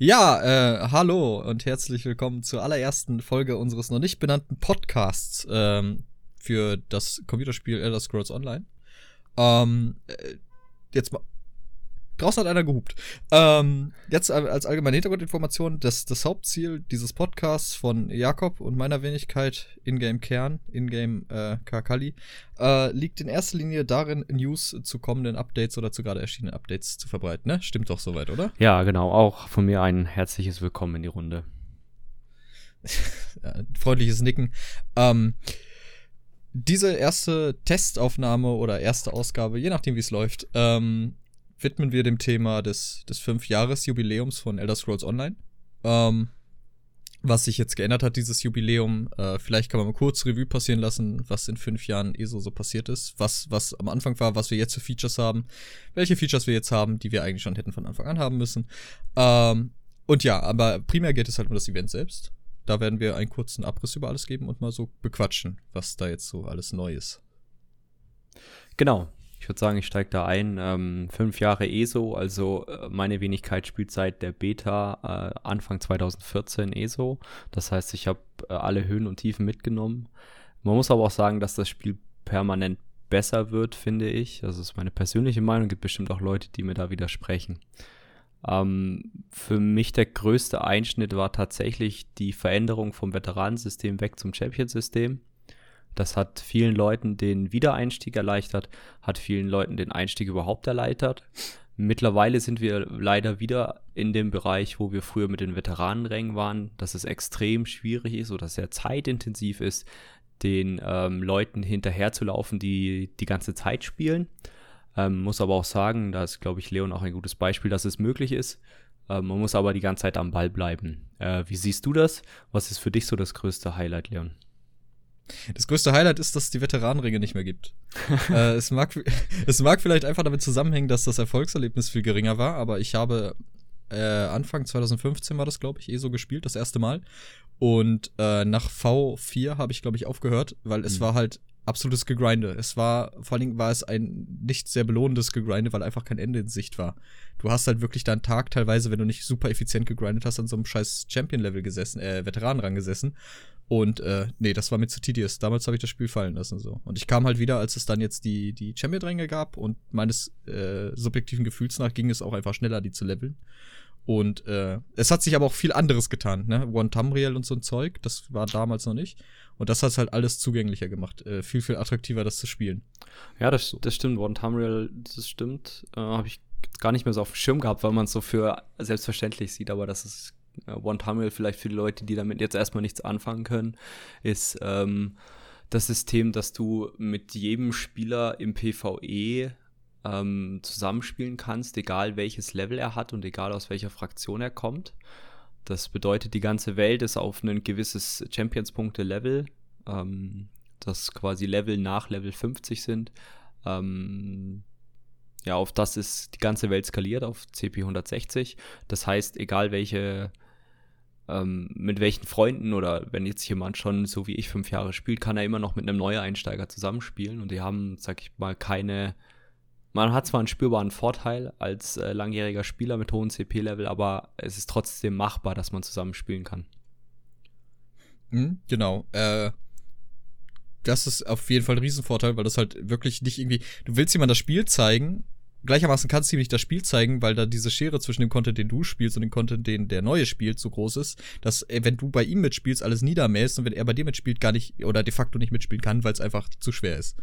Ja, äh, hallo und herzlich willkommen zur allerersten Folge unseres noch nicht benannten Podcasts ähm, für das Computerspiel Elder Scrolls Online. Ähm, äh, jetzt mal Draußen hat einer gehupt. Ähm, jetzt als allgemeine Hintergrundinformation, das, das Hauptziel dieses Podcasts von Jakob und meiner Wenigkeit, Ingame Kern, Ingame äh, Kakali, äh, liegt in erster Linie darin, News zu kommenden Updates oder zu gerade erschienenen Updates zu verbreiten. Ne? Stimmt doch soweit, oder? Ja, genau. Auch von mir ein herzliches Willkommen in die Runde. freundliches Nicken. Ähm, diese erste Testaufnahme oder erste Ausgabe, je nachdem wie es läuft, ähm, widmen wir dem Thema des, des Fünf-Jahres-Jubiläums von Elder Scrolls Online. Ähm, was sich jetzt geändert hat, dieses Jubiläum. Äh, vielleicht kann man mal kurz Revue passieren lassen, was in fünf Jahren ESO so passiert ist. Was, was am Anfang war, was wir jetzt für Features haben. Welche Features wir jetzt haben, die wir eigentlich schon hätten von Anfang an haben müssen. Ähm, und ja, aber primär geht es halt um das Event selbst. Da werden wir einen kurzen Abriss über alles geben und mal so bequatschen, was da jetzt so alles neu ist. Genau. Ich würde sagen, ich steige da ein. Ähm, fünf Jahre ESO, also äh, meine Wenigkeit spielt seit der Beta äh, Anfang 2014 ESO. Das heißt, ich habe äh, alle Höhen und Tiefen mitgenommen. Man muss aber auch sagen, dass das Spiel permanent besser wird, finde ich. Das ist meine persönliche Meinung. Es gibt bestimmt auch Leute, die mir da widersprechen. Ähm, für mich der größte Einschnitt war tatsächlich die Veränderung vom Veteranensystem weg zum Champion-System. Das hat vielen Leuten den Wiedereinstieg erleichtert, hat vielen Leuten den Einstieg überhaupt erleichtert. Mittlerweile sind wir leider wieder in dem Bereich, wo wir früher mit den Veteranenrängen waren, dass es extrem schwierig ist oder sehr zeitintensiv ist, den ähm, Leuten hinterherzulaufen, die die ganze Zeit spielen. Ähm, muss aber auch sagen, da ist, glaube ich, Leon auch ein gutes Beispiel, dass es möglich ist. Ähm, man muss aber die ganze Zeit am Ball bleiben. Äh, wie siehst du das? Was ist für dich so das größte Highlight, Leon? Das größte Highlight ist, dass es die Veteranenringe nicht mehr gibt. äh, es, mag, es mag vielleicht einfach damit zusammenhängen, dass das Erfolgserlebnis viel geringer war, aber ich habe äh, Anfang 2015 war das, glaube ich, eh so gespielt, das erste Mal. Und äh, nach V4 habe ich, glaube ich, aufgehört, weil es mhm. war halt absolutes Gegrinde. Es war, vor allen Dingen war es ein nicht sehr belohnendes Gegrinde, weil einfach kein Ende in Sicht war. Du hast halt wirklich deinen Tag teilweise, wenn du nicht super effizient gegrindet hast, an so einem scheiß Champion-Level gesessen, äh, Veteranenrang gesessen. Und äh, nee, das war mir zu tedious. Damals habe ich das Spiel fallen lassen so. Und ich kam halt wieder, als es dann jetzt die, die Champion-Ränge gab und meines äh, subjektiven Gefühls nach ging es auch einfach schneller, die zu leveln. Und äh, es hat sich aber auch viel anderes getan, ne? One Tamriel und so ein Zeug, das war damals noch nicht. Und das hat halt alles zugänglicher gemacht. Äh, viel, viel attraktiver, das zu spielen. Ja, das, das stimmt. One Tamriel, das stimmt. Äh, Habe ich gar nicht mehr so auf dem Schirm gehabt, weil man es so für selbstverständlich sieht, aber das ist äh, One Tunnel vielleicht für die Leute, die damit jetzt erstmal nichts anfangen können, ist ähm, das System, dass du mit jedem Spieler im PvE ähm, zusammenspielen kannst, egal welches Level er hat und egal aus welcher Fraktion er kommt. Das bedeutet, die ganze Welt ist auf ein gewisses Champions-Punkte-Level, ähm, das quasi Level nach Level 50 sind. Ähm, ja, auf das ist die ganze Welt skaliert, auf CP 160. Das heißt, egal welche ähm, mit welchen Freunden oder wenn jetzt jemand schon so wie ich fünf Jahre spielt, kann er immer noch mit einem Neueinsteiger zusammenspielen und die haben, sag ich mal, keine. Man hat zwar einen spürbaren Vorteil als äh, langjähriger Spieler mit hohem CP-Level, aber es ist trotzdem machbar, dass man zusammenspielen kann. Mhm, genau. Äh, das ist auf jeden Fall ein Riesenvorteil, weil das halt wirklich nicht irgendwie. Du willst jemand das Spiel zeigen gleichermaßen kannst du ihm nicht das Spiel zeigen, weil da diese Schere zwischen dem Content, den du spielst und dem Content, den der Neue spielt, so groß ist, dass wenn du bei ihm mitspielst, alles niedermäßt und wenn er bei dir mitspielt, gar nicht oder de facto nicht mitspielen kann, weil es einfach zu schwer ist.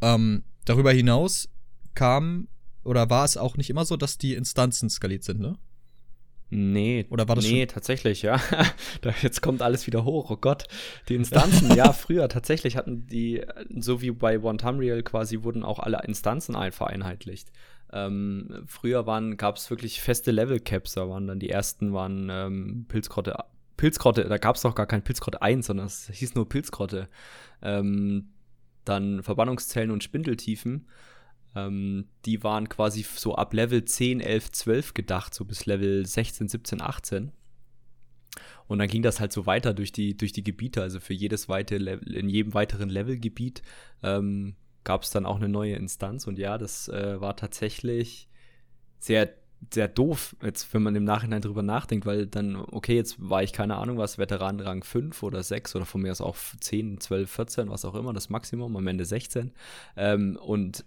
Ähm, darüber hinaus kam oder war es auch nicht immer so, dass die Instanzen skaliert sind, ne? Nee, oder war das nee, schon? tatsächlich, ja. Jetzt kommt alles wieder hoch, oh Gott. Die Instanzen, ja, früher tatsächlich hatten die, so wie bei One Tamriel quasi, wurden auch alle Instanzen vereinheitlicht. Ähm, früher gab es wirklich feste Level-Caps, da waren dann die ersten waren ähm, Pilzgrotte, Pilzgrotte, da gab es noch gar kein Pilzgrotte 1, sondern es hieß nur Pilzgrotte. Ähm, dann Verbannungszellen und Spindeltiefen. Ähm, die waren quasi so ab Level 10, 11, 12 gedacht, so bis Level 16, 17, 18. Und dann ging das halt so weiter durch die, durch die Gebiete. Also für jedes weitere Level, in jedem weiteren Levelgebiet ähm, gab es dann auch eine neue Instanz. Und ja, das äh, war tatsächlich sehr sehr doof, jetzt, wenn man im Nachhinein drüber nachdenkt, weil dann, okay, jetzt war ich keine Ahnung was, Veteranenrang 5 oder 6 oder von mir aus auch 10, 12, 14, was auch immer, das Maximum, am Ende 16. Ähm, und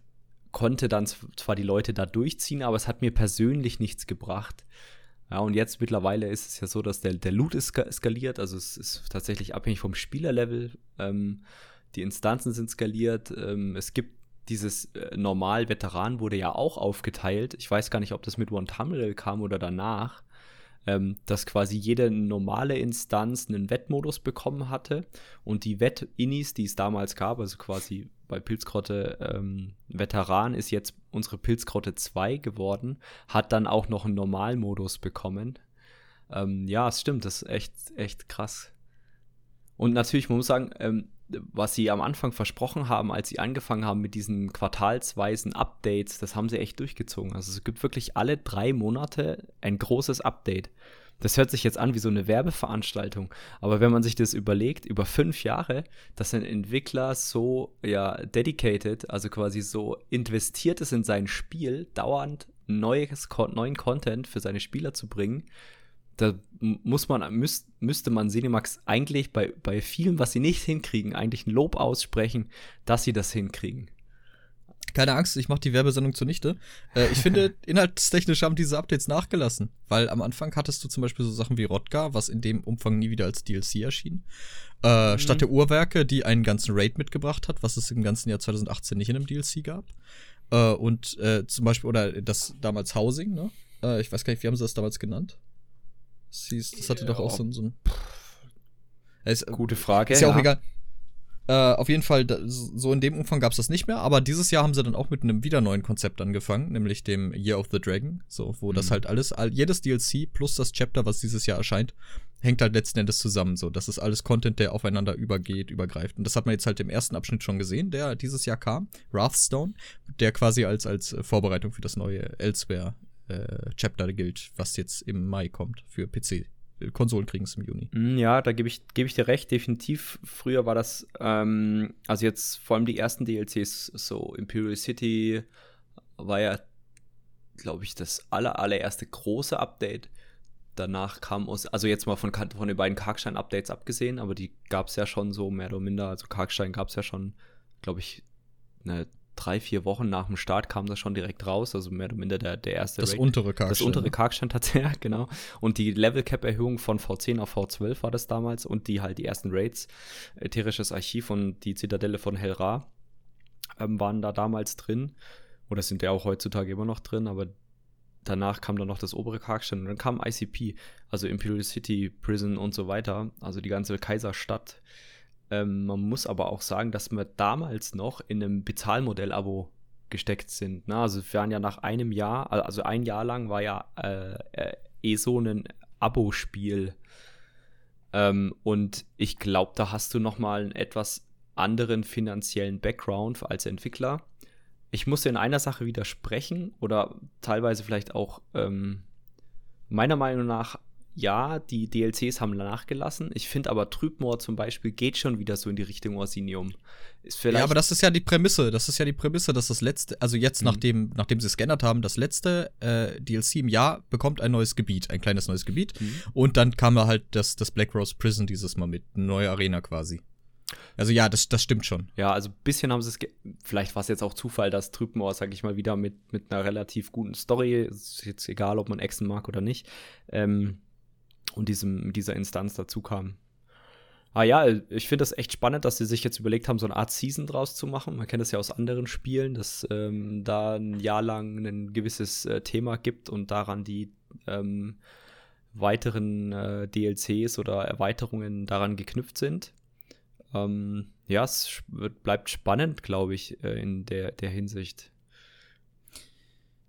konnte dann zwar die Leute da durchziehen, aber es hat mir persönlich nichts gebracht. Ja, und jetzt mittlerweile ist es ja so, dass der, der Loot ist skaliert, also es ist tatsächlich abhängig vom Spielerlevel. Ähm, die Instanzen sind skaliert. Ähm, es gibt dieses äh, Normal-Veteran wurde ja auch aufgeteilt. Ich weiß gar nicht, ob das mit One Tamriel kam oder danach. Ähm, dass quasi jede normale Instanz einen Wettmodus bekommen hatte und die Wett-Innis, die es damals gab, also quasi bei Pilzgrotte ähm, Veteran ist jetzt unsere Pilzgrotte 2 geworden, hat dann auch noch einen Normalmodus bekommen. Ähm, ja, es stimmt, das ist echt, echt krass. Und natürlich, man muss sagen, ähm, was sie am Anfang versprochen haben, als sie angefangen haben mit diesen quartalsweisen Updates, das haben sie echt durchgezogen. Also es gibt wirklich alle drei Monate ein großes Update. Das hört sich jetzt an wie so eine Werbeveranstaltung, aber wenn man sich das überlegt, über fünf Jahre, dass ein Entwickler so ja dedicated, also quasi so investiert ist in sein Spiel, dauernd neues, neuen Content für seine Spieler zu bringen, da muss man, müß, müsste man Cinemax eigentlich bei, bei vielen, was sie nicht hinkriegen, eigentlich ein Lob aussprechen, dass sie das hinkriegen. Keine Angst, ich mache die Werbesendung zunichte. Äh, ich finde, inhaltstechnisch haben diese Updates nachgelassen, weil am Anfang hattest du zum Beispiel so Sachen wie Rodgar, was in dem Umfang nie wieder als DLC erschien. Äh, mhm. Statt der Uhrwerke, die einen ganzen Raid mitgebracht hat, was es im ganzen Jahr 2018 nicht in einem DLC gab. Äh, und äh, zum Beispiel, oder das damals Housing, ne? Äh, ich weiß gar nicht, wie haben sie das damals genannt? Das hatte ja. doch auch so, so ein. Ist, Gute Frage. Ist ja, ja. auch egal. Äh, auf jeden Fall, so in dem Umfang gab es das nicht mehr, aber dieses Jahr haben sie dann auch mit einem wieder neuen Konzept angefangen, nämlich dem Year of the Dragon, so, wo mhm. das halt alles, all, jedes DLC plus das Chapter, was dieses Jahr erscheint, hängt halt letzten Endes zusammen, so. Das ist alles Content, der aufeinander übergeht, übergreift. Und das hat man jetzt halt im ersten Abschnitt schon gesehen, der dieses Jahr kam, Wrathstone, der quasi als, als Vorbereitung für das neue Elsewhere äh, Chapter gilt, was jetzt im Mai kommt für PC. Konsolen kriegen es im Juni. Mm, ja, da gebe ich, geb ich dir recht, definitiv. Früher war das, ähm, also jetzt vor allem die ersten DLCs, so Imperial City war ja, glaube ich, das aller, allererste große Update. Danach kam aus, also jetzt mal von, von den beiden Karkstein-Updates abgesehen, aber die gab es ja schon so mehr oder minder. Also Karkstein gab es ja schon, glaube ich, eine drei, vier Wochen nach dem Start kam das schon direkt raus, also mehr oder minder der, der erste Das Raid. untere Karkstein. Das untere Karkstein tatsächlich, ja, genau. Und die Level Cap Erhöhung von V10 auf V12 war das damals und die halt die ersten Raids, ätherisches Archiv und die Zitadelle von Helra ähm, waren da damals drin. Oder sind ja auch heutzutage immer noch drin, aber danach kam dann noch das obere Karkstein und dann kam ICP, also Imperial City Prison und so weiter, also die ganze Kaiserstadt. Ähm, man muss aber auch sagen, dass wir damals noch in einem Bezahlmodell-Abo gesteckt sind. Ne? Also wir waren ja nach einem Jahr, also ein Jahr lang war ja äh, äh, eh so ein Abo-Spiel. Ähm, und ich glaube, da hast du noch mal einen etwas anderen finanziellen Background als Entwickler. Ich muss in einer Sache widersprechen oder teilweise vielleicht auch ähm, meiner Meinung nach ja, die DLCs haben nachgelassen. Ich finde aber Trübmoor zum Beispiel geht schon wieder so in die Richtung Orsinium. Ist vielleicht ja, aber das ist ja die Prämisse. Das ist ja die Prämisse, dass das letzte, also jetzt, mhm. nachdem, nachdem sie gescannert haben, das letzte äh, DLC im Jahr bekommt ein neues Gebiet, ein kleines neues Gebiet. Mhm. Und dann kam da halt das, das Black Rose Prison dieses Mal mit, eine neue Arena quasi. Also ja, das, das stimmt schon. Ja, also ein bisschen haben sie es, vielleicht war es jetzt auch Zufall, dass Trübmoor, sag ich mal, wieder mit, mit einer relativ guten Story, ist jetzt egal, ob man Echsen mag oder nicht, ähm, und diesem, dieser Instanz dazu kam. Ah ja, ich finde das echt spannend, dass sie sich jetzt überlegt haben, so eine Art Season draus zu machen. Man kennt das ja aus anderen Spielen, dass ähm, da ein Jahr lang ein gewisses äh, Thema gibt und daran die ähm, weiteren äh, DLCs oder Erweiterungen daran geknüpft sind. Ähm, ja, es bleibt spannend, glaube ich, äh, in der, der Hinsicht.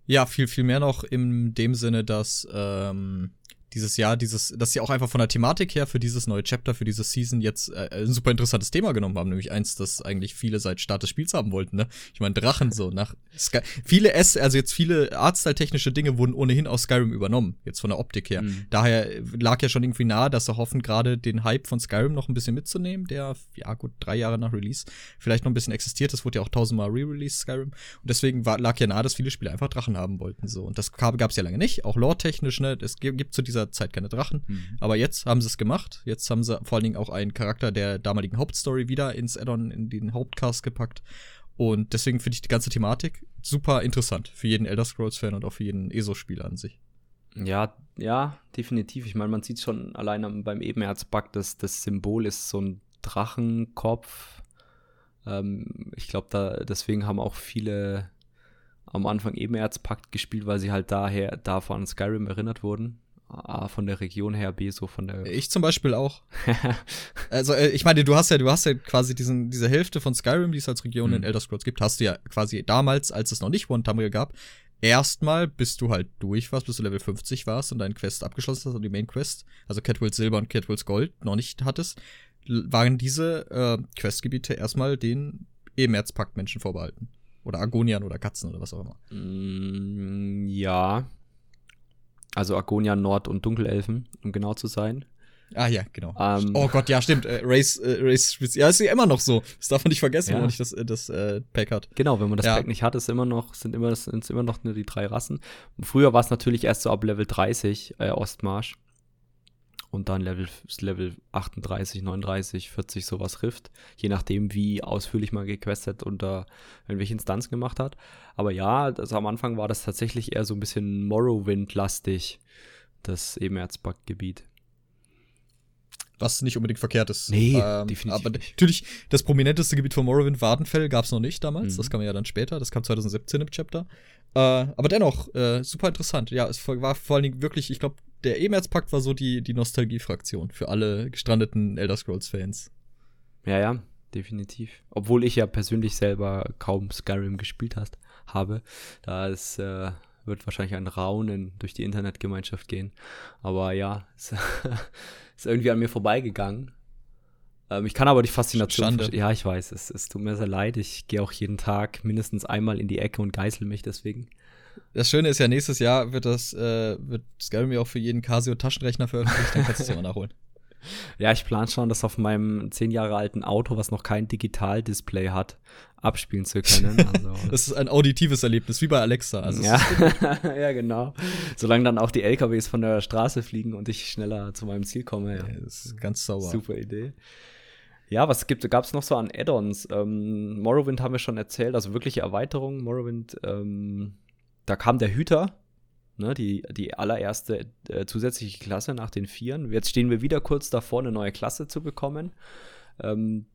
Ja, viel, viel mehr noch in dem Sinne, dass ähm, dieses Jahr, dieses, dass sie auch einfach von der Thematik her für dieses neue Chapter, für diese Season jetzt äh, ein super interessantes Thema genommen haben, nämlich eins, das eigentlich viele seit Start des Spiels haben wollten, ne? Ich meine, Drachen so nach Sky viele S, also jetzt viele Artstyle-technische Dinge wurden ohnehin aus Skyrim übernommen, jetzt von der Optik her. Mhm. Daher lag ja schon irgendwie nahe, dass sie hoffen, gerade den Hype von Skyrim noch ein bisschen mitzunehmen, der, ja gut, drei Jahre nach Release vielleicht noch ein bisschen existiert. Das wurde ja auch tausendmal re-released, Skyrim. Und deswegen war, lag ja nahe, dass viele Spiele einfach Drachen haben wollten, so. Und das gab es ja lange nicht, auch lore-technisch, ne? Es gibt zu dieser Zeit keine Drachen. Mhm. Aber jetzt haben sie es gemacht. Jetzt haben sie vor allen Dingen auch einen Charakter der damaligen Hauptstory wieder ins Addon, in den Hauptcast gepackt. Und deswegen finde ich die ganze Thematik super interessant für jeden Elder Scrolls-Fan und auch für jeden ESO-Spieler an sich. Ja, ja, definitiv. Ich meine, man sieht schon allein beim Ebenherzbug, dass das Symbol ist so ein Drachenkopf. Ähm, ich glaube, da deswegen haben auch viele am Anfang Ebenerzpakt gespielt, weil sie halt daher davon an Skyrim erinnert wurden. A, von der Region her, B, so von der. Ich zum Beispiel auch. also, äh, ich meine, du hast ja, du hast ja quasi diesen, diese Hälfte von Skyrim, die es als Region mhm. in Elder Scrolls gibt, hast du ja quasi damals, als es noch nicht One Tamriel gab, erstmal, bis du halt durch warst, bis du Level 50 warst und deinen Quest abgeschlossen hast und die Main Quest, also Catwills Silber und Catwills Gold noch nicht hattest, waren diese äh, Questgebiete erstmal den Ebenerzpakt-Menschen vorbehalten. Oder Argonian oder Katzen oder was auch immer. Mm, ja, also Argonia, Nord- und Dunkelelfen, um genau zu sein. Ah ja, genau. Ähm, oh Gott, ja, stimmt. Äh, Race, äh, Race, ja, ist ja immer noch so. Das darf man nicht vergessen, ja. wenn man nicht das, äh, das äh, Pack hat. Genau, wenn man das ja. Pack nicht hat, ist immer noch, sind immer, sind immer noch nur die drei Rassen. Früher war es natürlich erst so ab Level 30 äh, Ostmarsch und dann Level, Level 38, 39, 40 sowas Rift, je nachdem, wie ausführlich man gequestet und da irgendwelche Instanzen gemacht hat. Aber ja, also am Anfang war das tatsächlich eher so ein bisschen Morrowind-lastig, das Ebenerzbug-Gebiet. Was nicht unbedingt verkehrt ist. Nee, ähm, definitiv. Aber natürlich, das prominenteste Gebiet von Morrowind, Wardenfell, gab es noch nicht damals. Mhm. Das kam ja dann später. Das kam 2017 im Chapter. Äh, aber dennoch, äh, super interessant. Ja, es war vor allen Dingen wirklich, ich glaube, der Emerz-Pakt war so die, die Nostalgie-Fraktion für alle gestrandeten Elder Scrolls-Fans. Ja, ja, definitiv. Obwohl ich ja persönlich selber kaum Skyrim gespielt hast, habe. Da ist, äh, wird wahrscheinlich ein Raunen durch die Internetgemeinschaft gehen. Aber ja, es ist irgendwie an mir vorbeigegangen. Ähm, ich kann aber die Faszination. Ja, ich weiß, es, es tut mir sehr leid. Ich gehe auch jeden Tag mindestens einmal in die Ecke und geißel mich deswegen. Das Schöne ist ja, nächstes Jahr wird das, äh, wird Skyrim ja auch für jeden Casio-Taschenrechner veröffentlicht, dann kannst du es immer nachholen. Ja, ich plane schon, das auf meinem zehn Jahre alten Auto, was noch kein Digitaldisplay hat, abspielen zu können. Also, das ist ein auditives Erlebnis, wie bei Alexa. Also ja. ja, genau. Solange dann auch die LKWs von der Straße fliegen und ich schneller zu meinem Ziel komme. Ja, das ist ganz sauber. Super Idee. Ja, was gab es noch so an Add-ons? Ähm, Morrowind haben wir schon erzählt, also wirkliche Erweiterungen. Morrowind ähm, da kam der Hüter, ne, die, die allererste äh, zusätzliche Klasse nach den Vieren. Jetzt stehen wir wieder kurz davor, eine neue Klasse zu bekommen. Ähm,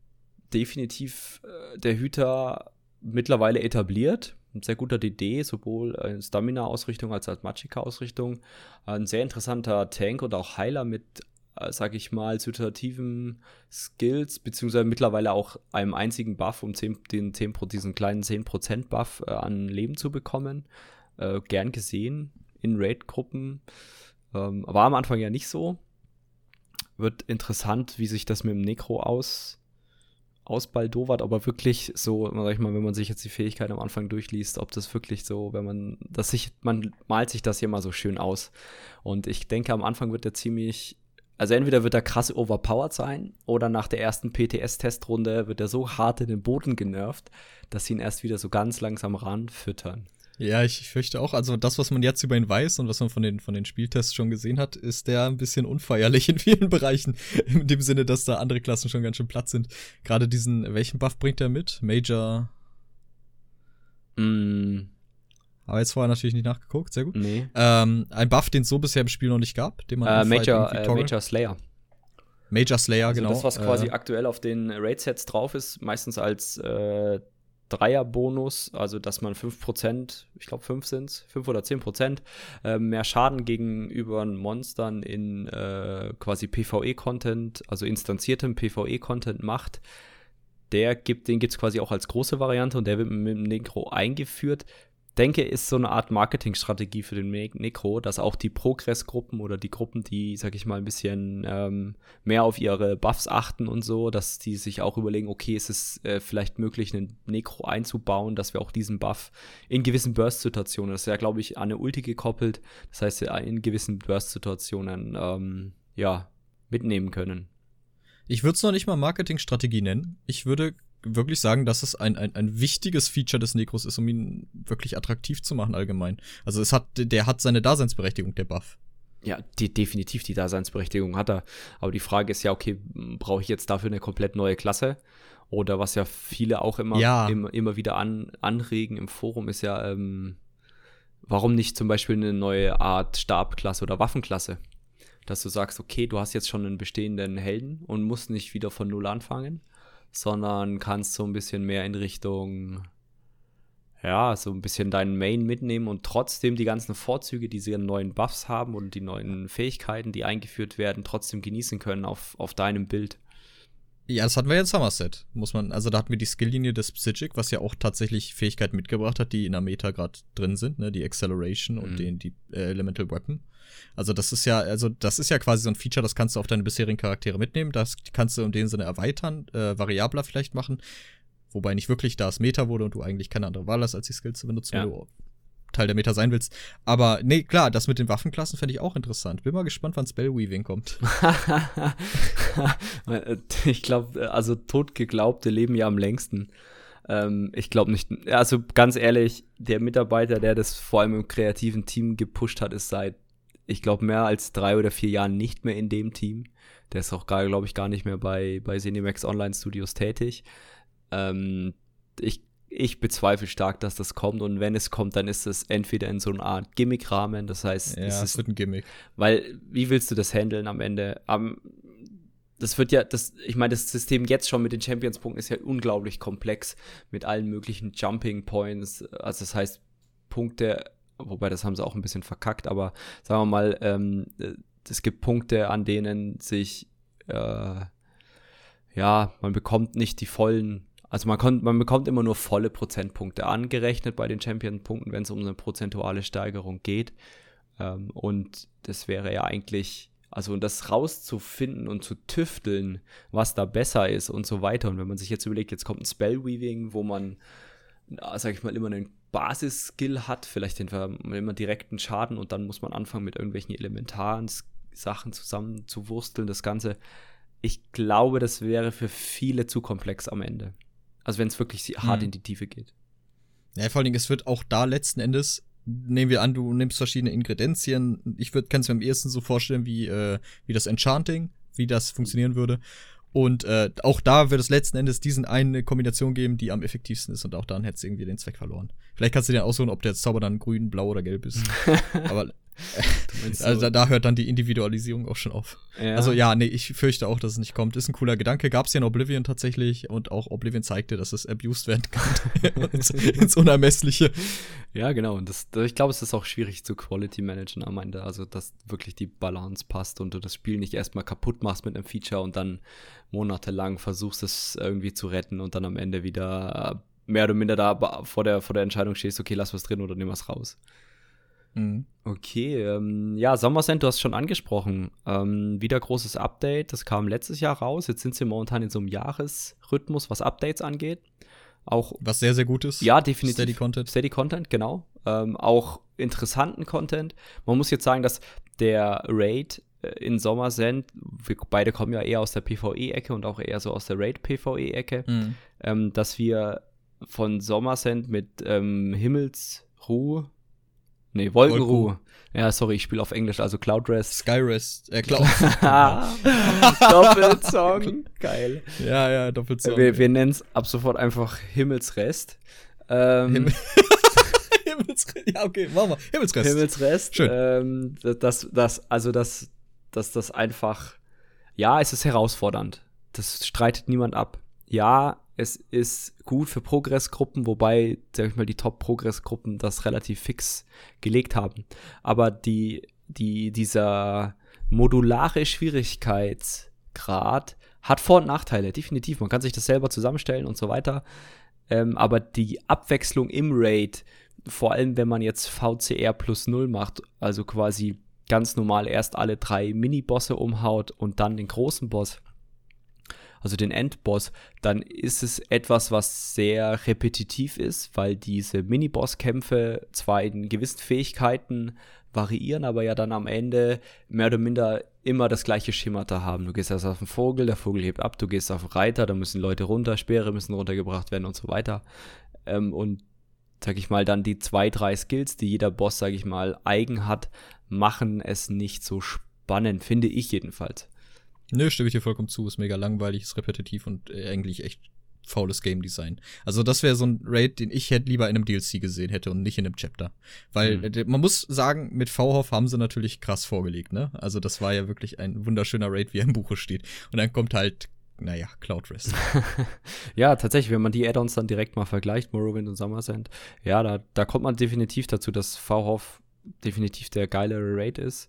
definitiv äh, der Hüter mittlerweile etabliert. Ein sehr guter DD, sowohl in Stamina-Ausrichtung als auch Magicka-Ausrichtung. Ein sehr interessanter Tank und auch Heiler mit, äh, sag ich mal, situativen Skills, beziehungsweise mittlerweile auch einem einzigen Buff, um 10, den 10, diesen kleinen 10% Buff äh, an Leben zu bekommen äh, gern gesehen in Raid-Gruppen. Ähm, war am Anfang ja nicht so. Wird interessant, wie sich das mit dem Necro aus, ausbaldowert, aber wirklich so, sag ich mal, wenn man sich jetzt die Fähigkeit am Anfang durchliest, ob das wirklich so, wenn man, das sich, man malt sich das hier mal so schön aus. Und ich denke, am Anfang wird er ziemlich also entweder wird er krass overpowered sein oder nach der ersten PTS-Testrunde wird er so hart in den Boden genervt, dass sie ihn erst wieder so ganz langsam ranfüttern. Ja, ich fürchte auch. Also das, was man jetzt über ihn weiß und was man von den, von den Spieltests schon gesehen hat, ist der ein bisschen unfeierlich in vielen Bereichen. In dem Sinne, dass da andere Klassen schon ganz schön platt sind. Gerade diesen, welchen Buff bringt er mit? Major. Mm. Aber jetzt vorher natürlich nicht nachgeguckt, sehr gut. Nee. Ähm, ein Buff, den es so bisher im Spiel noch nicht gab, den man äh, Major, äh, Major Slayer. Major Slayer, also genau. Das, was quasi äh, aktuell auf den Raid-Sets drauf ist, meistens als äh, Dreier-Bonus, also dass man 5%, ich glaube 5 sind es, 5 oder 10% äh, mehr Schaden gegenüber Monstern in äh, quasi PvE-Content, also instanziertem PvE-Content macht. Der gibt, den gibt es quasi auch als große Variante und der wird mit dem Necro eingeführt. Denke, ist so eine Art Marketingstrategie für den ne Necro, dass auch die Progress-Gruppen oder die Gruppen, die, sag ich mal, ein bisschen ähm, mehr auf ihre Buffs achten und so, dass die sich auch überlegen, okay, ist es äh, vielleicht möglich, einen Necro einzubauen, dass wir auch diesen Buff in gewissen Burst-Situationen, das ist ja, glaube ich, an eine Ulti gekoppelt, das heißt, in gewissen Burst-Situationen, ähm, ja, mitnehmen können. Ich würde es noch nicht mal Marketingstrategie nennen. Ich würde wirklich sagen, dass es ein, ein, ein wichtiges Feature des Necros ist, um ihn wirklich attraktiv zu machen allgemein. Also es hat, der hat seine Daseinsberechtigung, der Buff. Ja, die, definitiv die Daseinsberechtigung hat er. Aber die Frage ist ja, okay, brauche ich jetzt dafür eine komplett neue Klasse? Oder was ja viele auch immer, ja. immer, immer wieder an, anregen im Forum, ist ja, ähm, warum nicht zum Beispiel eine neue Art Stabklasse oder Waffenklasse? Dass du sagst, okay, du hast jetzt schon einen bestehenden Helden und musst nicht wieder von Null anfangen, sondern kannst so ein bisschen mehr in Richtung, ja, so ein bisschen deinen Main mitnehmen und trotzdem die ganzen Vorzüge, die sie an neuen Buffs haben und die neuen Fähigkeiten, die eingeführt werden, trotzdem genießen können auf, auf deinem Bild. Ja, das hatten wir jetzt Somerset, muss man. Also da hatten wir die Skilllinie des Psychic, was ja auch tatsächlich Fähigkeiten mitgebracht hat, die in der Meta gerade drin sind, ne? Die Acceleration mhm. und den, die äh, Elemental Weapon. Also das ist ja, also das ist ja quasi so ein Feature, das kannst du auf deine bisherigen Charaktere mitnehmen. Das kannst du in dem Sinne erweitern, äh, variabler vielleicht machen. Wobei nicht wirklich, da es Meta wurde und du eigentlich keine andere Wahl hast, als die Skills zu benutzen, ja. wenn du Teil der Meta sein willst. Aber nee, klar, das mit den Waffenklassen fände ich auch interessant. Bin mal gespannt, wann Spellweaving kommt. ich glaube, also Totgeglaubte leben ja am längsten. Ähm, ich glaube nicht. Also ganz ehrlich, der Mitarbeiter, der das vor allem im kreativen Team gepusht hat, ist seit ich glaube, mehr als drei oder vier Jahren nicht mehr in dem Team. Der ist auch, glaube ich, gar nicht mehr bei, bei Cinemax Online Studios tätig. Ähm, ich, ich bezweifle stark, dass das kommt. Und wenn es kommt, dann ist es entweder in so einer Art Gimmick-Rahmen. Das heißt, ja, es wird ein Gimmick. Weil, wie willst du das handeln am Ende? Um, das wird ja, das, ich meine, das System jetzt schon mit den Champions-Punkten ist ja unglaublich komplex mit allen möglichen Jumping Points. Also das heißt, Punkte wobei das haben sie auch ein bisschen verkackt, aber sagen wir mal, ähm, es gibt Punkte, an denen sich, äh, ja, man bekommt nicht die vollen, also man, kommt, man bekommt immer nur volle Prozentpunkte angerechnet bei den Champion-Punkten, wenn es um eine prozentuale Steigerung geht. Ähm, und das wäre ja eigentlich, also das rauszufinden und zu tüfteln, was da besser ist und so weiter. Und wenn man sich jetzt überlegt, jetzt kommt ein Spellweaving, wo man, sag ich mal, immer einen Basisskill hat, vielleicht den immer direkten Schaden und dann muss man anfangen mit irgendwelchen elementaren Sachen zusammen zu wursteln, das Ganze. Ich glaube, das wäre für viele zu komplex am Ende. Also wenn es wirklich hart hm. in die Tiefe geht. Ja, vor allen Dingen, es wird auch da letzten Endes, nehmen wir an, du nimmst verschiedene Ingredienzien. Ich würde, kann es mir am ehesten so vorstellen, wie, äh, wie das Enchanting, wie das funktionieren würde. Und äh, auch da wird es letzten Endes diesen eine Kombination geben, die am effektivsten ist. Und auch dann hättest du irgendwie den Zweck verloren. Vielleicht kannst du dir aussuchen, ob der Zauber dann grün, blau oder gelb ist. Aber also da, da, hört dann die Individualisierung auch schon auf. Ja. Also ja, nee, ich fürchte auch, dass es nicht kommt. Ist ein cooler Gedanke. Gab es ja in Oblivion tatsächlich und auch Oblivion zeigte, dass es abused werden kann. ins Unermessliche. Ja, genau. Und das, ich glaube, es ist auch schwierig zu Quality managen am Ende. Also, dass wirklich die Balance passt und du das Spiel nicht erstmal kaputt machst mit einem Feature und dann monatelang versuchst es irgendwie zu retten und dann am Ende wieder mehr oder minder da vor der, vor der Entscheidung stehst, okay, lass was drin oder nimm was raus. Mhm. Okay, ähm, ja, Sommersend, du hast schon angesprochen. Ähm, wieder großes Update, das kam letztes Jahr raus. Jetzt sind sie momentan in so einem Jahresrhythmus, was Updates angeht. Auch, was sehr, sehr gut ist. Ja, definitiv. Steady Content. Steady Content, genau. Ähm, auch interessanten Content. Man muss jetzt sagen, dass der Raid äh, in Sommersend, wir beide kommen ja eher aus der PvE-Ecke und auch eher so aus der Raid-PvE-Ecke, mhm. ähm, dass wir von Sommersend mit ähm, Himmelsruhe Nee, Wolkenruhe. Ja, sorry, ich spiele auf Englisch, also Cloud Rest. Skyrest, äh, Cloud. Doppelsong, geil. Ja, ja, Doppelsong. Wir, wir nennen es ab sofort einfach Himmelsrest. Ähm, Himmel Himmelsrest, ja, okay, machen wir. Himmelsrest. Himmelsrest. Schön. Ähm, das, das, also das, das, das einfach, ja, es ist herausfordernd. Das streitet niemand ab. Ja, es ist gut für Progressgruppen, wobei, sag ich mal, die Top-Progressgruppen das relativ fix gelegt haben. Aber die, die, dieser modulare Schwierigkeitsgrad hat Vor- und Nachteile, definitiv. Man kann sich das selber zusammenstellen und so weiter. Ähm, aber die Abwechslung im Raid vor allem wenn man jetzt VCR plus 0 macht, also quasi ganz normal erst alle drei Mini-Bosse umhaut und dann den großen Boss, also den Endboss, dann ist es etwas, was sehr repetitiv ist, weil diese Mini-Boss-Kämpfe zwar in gewissen Fähigkeiten variieren, aber ja dann am Ende mehr oder minder immer das gleiche Schemata haben. Du gehst erst auf den Vogel, der Vogel hebt ab, du gehst auf den Reiter, da müssen Leute runter, Speere müssen runtergebracht werden und so weiter. Ähm, und sag ich mal, dann die zwei, drei Skills, die jeder Boss, sag ich mal, eigen hat, machen es nicht so spannend, finde ich jedenfalls. Nö, stimme ich dir vollkommen zu. Ist mega langweilig, ist repetitiv und äh, eigentlich echt faules Game Design. Also das wäre so ein Raid, den ich hätte lieber in einem DLC gesehen hätte und nicht in einem Chapter. Weil mhm. äh, man muss sagen, mit V-Hoff haben sie natürlich krass vorgelegt, ne? Also das war ja wirklich ein wunderschöner Raid, wie er im Buche steht. Und dann kommt halt naja, Cloud Rest. ja, tatsächlich, wenn man die Add-ons dann direkt mal vergleicht, Morrowind und Summer Sand, ja, da, da kommt man definitiv dazu, dass V-Hoff definitiv der geilere Raid ist.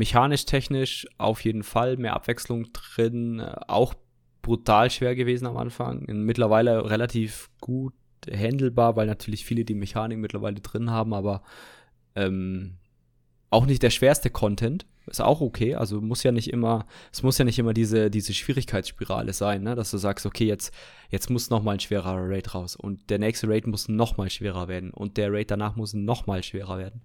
Mechanisch, technisch auf jeden Fall mehr Abwechslung drin. Auch brutal schwer gewesen am Anfang. Mittlerweile relativ gut handelbar, weil natürlich viele die Mechanik mittlerweile drin haben, aber ähm, auch nicht der schwerste Content. Ist auch okay. Also muss ja nicht immer, es muss ja nicht immer diese, diese Schwierigkeitsspirale sein, ne? dass du sagst, okay, jetzt, jetzt muss noch mal ein schwerer Raid raus und der nächste Raid muss noch mal schwerer werden und der Raid danach muss noch mal schwerer werden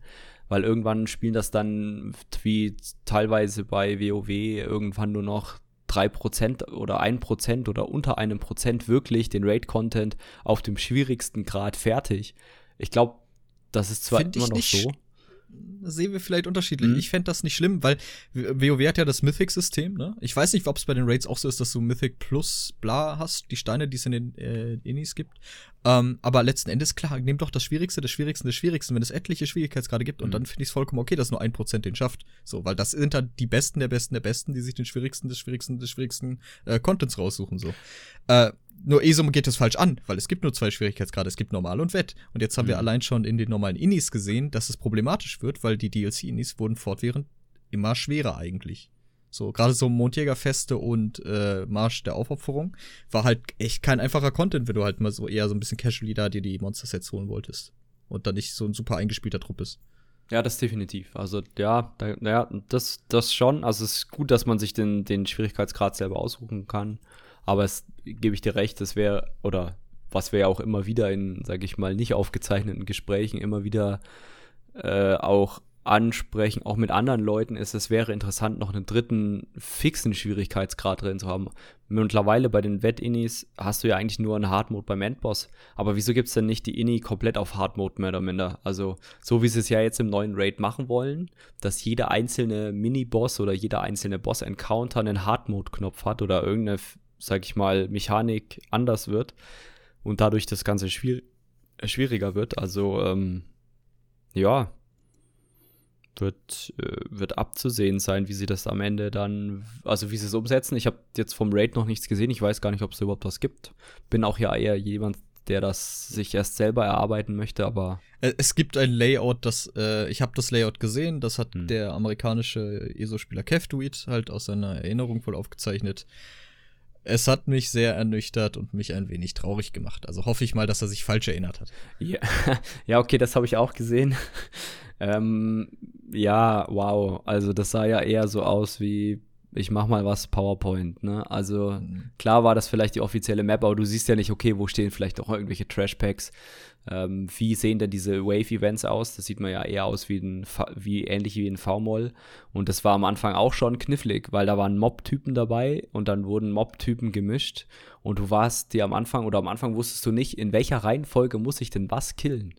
weil irgendwann spielen das dann wie teilweise bei WoW irgendwann nur noch 3% oder 1% oder unter einem Prozent wirklich den Raid-Content auf dem schwierigsten Grad fertig. Ich glaube, das ist zwar Find immer noch so sehen wir vielleicht unterschiedlich. Mhm. Ich fände das nicht schlimm, weil WoW hat ja das Mythic-System, ne? Ich weiß nicht, ob es bei den Raids auch so ist, dass du Mythic plus bla hast, die Steine, die es in den äh, Innis gibt. Ähm, aber letzten Endes, klar, nimm doch das Schwierigste, das Schwierigste, das Schwierigste, wenn es etliche Schwierigkeitsgrade gibt mhm. und dann finde ich es vollkommen okay, dass nur ein Prozent den schafft. So, weil das sind dann die Besten der Besten der Besten, die sich den Schwierigsten des Schwierigsten des Schwierigsten äh, Contents raussuchen, so. Äh, nur ESUM geht es falsch an, weil es gibt nur zwei Schwierigkeitsgrade, es gibt normal und wett. Und jetzt haben mhm. wir allein schon in den normalen Innis gesehen, dass es problematisch wird, weil die DLC-Innis wurden fortwährend immer schwerer eigentlich. So, gerade so Mondjägerfeste und äh, Marsch der Aufopferung war halt echt kein einfacher Content, wenn du halt mal so eher so ein bisschen casually da dir die Monster-Sets holen wolltest. Und dann nicht so ein super eingespielter Trupp ist. Ja, das definitiv. Also ja, da, ja, das, das schon. Also es ist gut, dass man sich den, den Schwierigkeitsgrad selber aussuchen kann. Aber es gebe ich dir recht, das wäre, oder was wir ja auch immer wieder in, sage ich mal, nicht aufgezeichneten Gesprächen immer wieder äh, auch ansprechen, auch mit anderen Leuten, ist, es wäre interessant, noch einen dritten fixen Schwierigkeitsgrad drin zu haben. Mittlerweile bei den Wett-Innis hast du ja eigentlich nur einen Hard-Mode beim Endboss. Aber wieso gibt es denn nicht die Inni komplett auf Hard-Mode mehr oder minder? Also, so wie sie es ja jetzt im neuen Raid machen wollen, dass jeder einzelne Mini-Boss oder jeder einzelne Boss-Encounter einen Hard-Mode-Knopf hat oder irgendeine sag ich mal, Mechanik anders wird und dadurch das Ganze schwier äh, schwieriger wird. Also, ähm, ja, wird, äh, wird abzusehen sein, wie sie das am Ende dann, also wie sie es umsetzen. Ich habe jetzt vom Raid noch nichts gesehen. Ich weiß gar nicht, ob es überhaupt was gibt. Bin auch ja eher jemand, der das sich erst selber erarbeiten möchte, aber. Äh, es gibt ein Layout, das, äh, ich habe das Layout gesehen, das hat hm. der amerikanische ESO-Spieler Kev Duit halt aus seiner Erinnerung wohl aufgezeichnet. Es hat mich sehr ernüchtert und mich ein wenig traurig gemacht. Also hoffe ich mal, dass er sich falsch erinnert hat. Ja, ja okay, das habe ich auch gesehen. ähm, ja, wow. Also das sah ja eher so aus wie ich mach mal was PowerPoint, ne? Also mhm. klar war das vielleicht die offizielle Map, aber du siehst ja nicht, okay, wo stehen vielleicht auch irgendwelche Trash-Packs. Ähm, wie sehen denn diese Wave-Events aus? Das sieht man ja eher aus wie, ein, wie ähnlich wie ein V-Moll. Und das war am Anfang auch schon knifflig, weil da waren Mob-Typen dabei und dann wurden Mob-Typen gemischt. Und du warst dir am Anfang oder am Anfang wusstest du nicht, in welcher Reihenfolge muss ich denn was killen.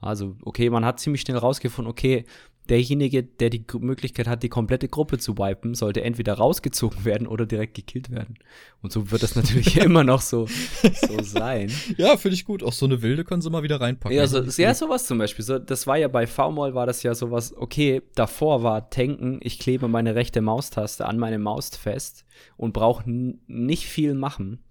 Also, okay, man hat ziemlich schnell rausgefunden, okay, derjenige, der die Möglichkeit hat, die komplette Gruppe zu wipen, sollte entweder rausgezogen werden oder direkt gekillt werden. Und so wird das natürlich immer noch so, so sein. Ja, finde ich gut. Auch so eine wilde können sie mal wieder reinpacken. Ja, so, ja sowas zum Beispiel. So, das war ja bei V-Moll war das ja sowas, okay, davor war Tanken, ich klebe meine rechte Maustaste an meine Maus fest und brauche nicht viel machen.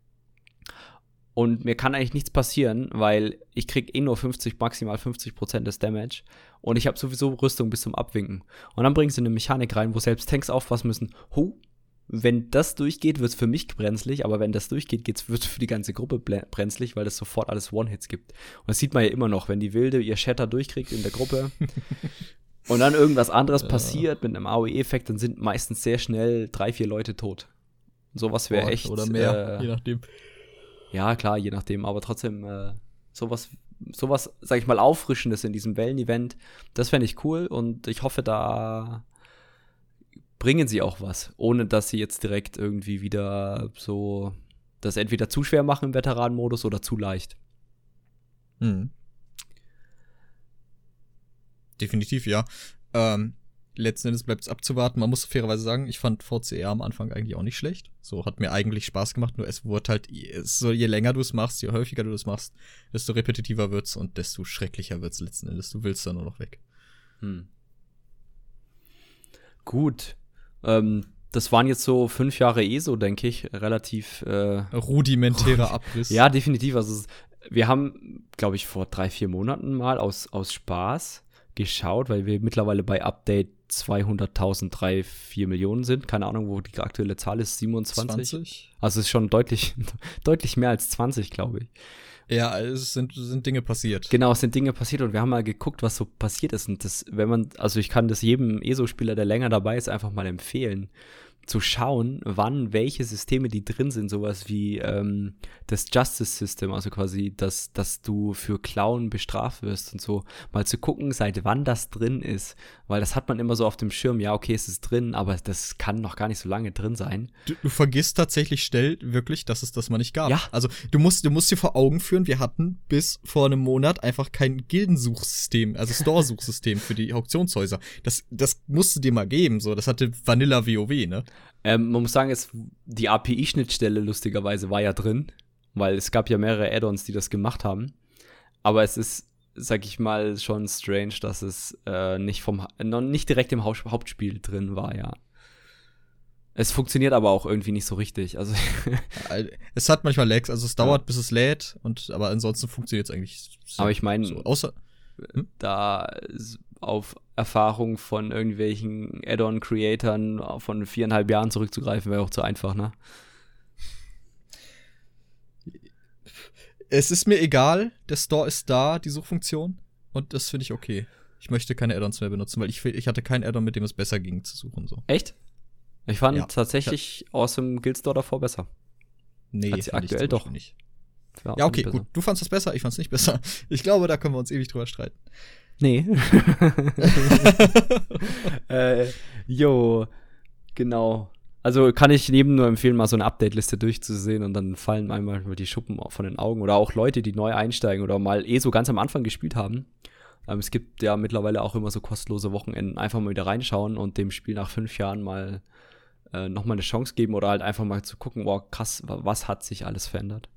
Und mir kann eigentlich nichts passieren, weil ich krieg eh nur 50, maximal 50 Prozent des Damage. Und ich habe sowieso Rüstung bis zum Abwinken. Und dann bringen sie eine Mechanik rein, wo selbst Tanks aufpassen müssen. Ho, wenn das durchgeht, wird es für mich brenzlig, aber wenn das durchgeht, wird es für die ganze Gruppe brenzlig, weil es sofort alles One-Hits gibt. Und das sieht man ja immer noch, wenn die Wilde ihr Shatter durchkriegt in der Gruppe und dann irgendwas anderes ja. passiert mit einem AOE-Effekt, dann sind meistens sehr schnell drei, vier Leute tot. Sowas wäre echt. Oder mehr, äh, je nachdem. Ja, klar, je nachdem, aber trotzdem, äh, sowas, sowas, sag ich mal, Auffrischendes in diesem Wellen-Event, das fände ich cool und ich hoffe, da bringen sie auch was, ohne dass sie jetzt direkt irgendwie wieder so das entweder zu schwer machen im Veteranenmodus oder zu leicht. Hm. Definitiv, ja. Ähm, letzten Endes bleibt es abzuwarten. Man muss fairerweise sagen, ich fand VCR am Anfang eigentlich auch nicht schlecht. So hat mir eigentlich Spaß gemacht, nur es wurde halt, so, je länger du es machst, je häufiger du es machst, desto repetitiver wird's und desto schrecklicher wird's letzten Endes. Du willst da nur noch weg. Hm. Gut. Ähm, das waren jetzt so fünf Jahre eh so, denke ich, relativ äh, rudimentärer Abriss. Ja, definitiv. Also wir haben, glaube ich, vor drei, vier Monaten mal aus, aus Spaß geschaut, weil wir mittlerweile bei Update 200.000, 3, 4 Millionen sind. Keine Ahnung, wo die aktuelle Zahl ist, 27. 20? Also es ist schon deutlich, deutlich mehr als 20, glaube ich. Ja, es sind, sind Dinge passiert. Genau, es sind Dinge passiert und wir haben mal geguckt, was so passiert ist. Und das, wenn man, also ich kann das jedem ESO-Spieler, der länger dabei ist, einfach mal empfehlen zu schauen, wann welche Systeme, die drin sind, sowas wie ähm, das Justice System, also quasi, dass, dass du für Klauen bestraft wirst und so, mal zu gucken, seit wann das drin ist, weil das hat man immer so auf dem Schirm, ja, okay, es ist drin, aber das kann noch gar nicht so lange drin sein. Du, du vergisst tatsächlich schnell wirklich, dass es das mal nicht gab. Ja. Also du musst, du musst dir vor Augen führen, wir hatten bis vor einem Monat einfach kein Gildensuchsystem, also Store-Suchsystem für die Auktionshäuser. Das, das musst du dir mal geben, so, das hatte Vanilla WoW, ne? Ähm, man muss sagen, es, die API-Schnittstelle lustigerweise war ja drin, weil es gab ja mehrere Add-ons, die das gemacht haben. Aber es ist, sag ich mal, schon strange, dass es äh, nicht vom noch nicht direkt im Hauptspiel drin war, ja. Es funktioniert aber auch irgendwie nicht so richtig. Also es hat manchmal Lags, also es dauert, ja. bis es lädt, und aber ansonsten funktioniert es eigentlich. So, aber ich meine, so, außer hm? da auf Erfahrung von irgendwelchen Add-on-Creatern von viereinhalb Jahren zurückzugreifen, wäre auch zu einfach, ne? Es ist mir egal, der Store ist da, die Suchfunktion, und das finde ich okay. Ich möchte keine Add-ons mehr benutzen, weil ich, ich hatte kein Add-on, mit dem es besser ging zu suchen. So. Echt? Ich fand ja. tatsächlich ja. aus dem Guild Store davor besser. Nee, Als aktuell doch. Nicht. Ja, okay, gut. Du fandest das besser, ich fand's nicht besser. Ich glaube, da können wir uns ewig drüber streiten. Nee. äh, jo, genau. Also kann ich neben nur empfehlen, mal so eine Update-Liste durchzusehen und dann fallen einmal die Schuppen von den Augen. Oder auch Leute, die neu einsteigen oder mal eh so ganz am Anfang gespielt haben. Ähm, es gibt ja mittlerweile auch immer so kostenlose Wochenenden. Einfach mal wieder reinschauen und dem Spiel nach fünf Jahren mal äh, nochmal eine Chance geben oder halt einfach mal zu gucken, wow, krass, was hat sich alles verändert.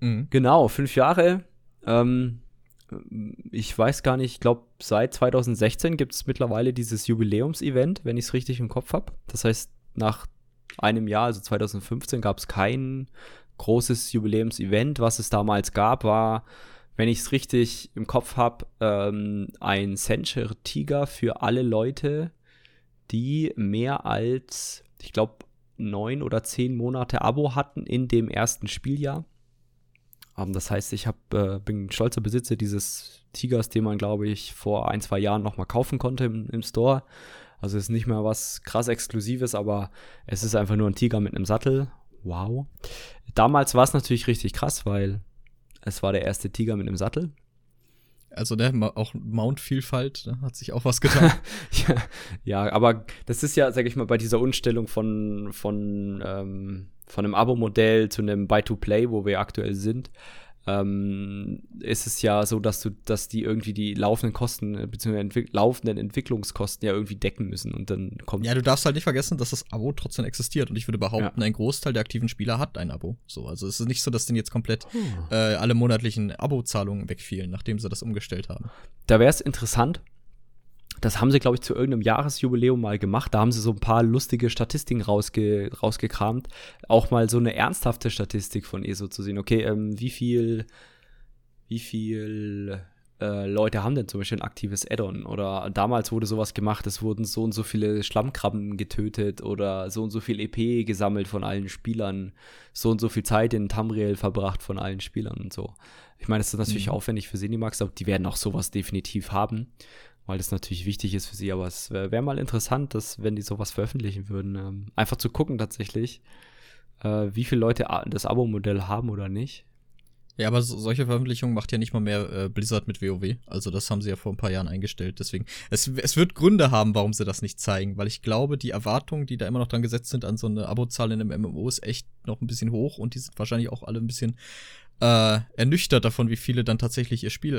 Mhm. Genau, fünf Jahre. Ähm, ich weiß gar nicht, ich glaube, seit 2016 gibt es mittlerweile dieses Jubiläumsevent, wenn ich es richtig im Kopf habe. Das heißt, nach einem Jahr, also 2015, gab es kein großes Jubiläumsevent. Was es damals gab, war, wenn ich es richtig im Kopf habe, ähm, ein Sencher Tiger für alle Leute, die mehr als, ich glaube, neun oder zehn Monate Abo hatten in dem ersten Spieljahr. Um, das heißt, ich hab, äh, bin stolzer Besitzer dieses Tigers, den man, glaube ich, vor ein, zwei Jahren noch mal kaufen konnte im, im Store. Also es ist nicht mehr was krass Exklusives, aber es ist einfach nur ein Tiger mit einem Sattel. Wow. Damals war es natürlich richtig krass, weil es war der erste Tiger mit einem Sattel. Also ne, auch Mount-Vielfalt ne, hat sich auch was getan. ja, ja, aber das ist ja, sag ich mal, bei dieser Umstellung von, von ähm, von einem Abo-Modell zu einem Buy-to-Play, wo wir aktuell sind, ähm, ist es ja so, dass du, dass die irgendwie die laufenden Kosten äh, bzw. Entwick laufenden Entwicklungskosten ja irgendwie decken müssen und dann kommt. Ja, du darfst halt nicht vergessen, dass das Abo trotzdem existiert und ich würde behaupten, ja. ein Großteil der aktiven Spieler hat ein Abo. So, also es ist nicht so, dass denen jetzt komplett hm. äh, alle monatlichen Abo-Zahlungen wegfielen, nachdem sie das umgestellt haben. Da wäre es interessant, das haben sie, glaube ich, zu irgendeinem Jahresjubiläum mal gemacht. Da haben sie so ein paar lustige Statistiken rausge rausgekramt. Auch mal so eine ernsthafte Statistik von ESO zu sehen. Okay, ähm, wie viel, wie viel äh, Leute haben denn zum Beispiel ein aktives Add-on? Oder damals wurde sowas gemacht, es wurden so und so viele Schlammkrabben getötet oder so und so viel EP gesammelt von allen Spielern, so und so viel Zeit in Tamriel verbracht von allen Spielern und so. Ich meine, das ist natürlich mhm. aufwendig für Cinemax, aber die werden auch sowas definitiv haben, weil das natürlich wichtig ist für sie. Aber es wäre wär mal interessant, dass, wenn die sowas veröffentlichen würden, ähm, einfach zu gucken tatsächlich, äh, wie viele Leute das Abo-Modell haben oder nicht. Ja, aber so, solche Veröffentlichungen macht ja nicht mal mehr äh, Blizzard mit WoW. Also das haben sie ja vor ein paar Jahren eingestellt. Deswegen, es, es wird Gründe haben, warum sie das nicht zeigen, weil ich glaube, die Erwartungen, die da immer noch dran gesetzt sind an so eine Abozahl in einem MMO, ist echt noch ein bisschen hoch und die sind wahrscheinlich auch alle ein bisschen äh, ernüchtert davon, wie viele dann tatsächlich ihr Spiel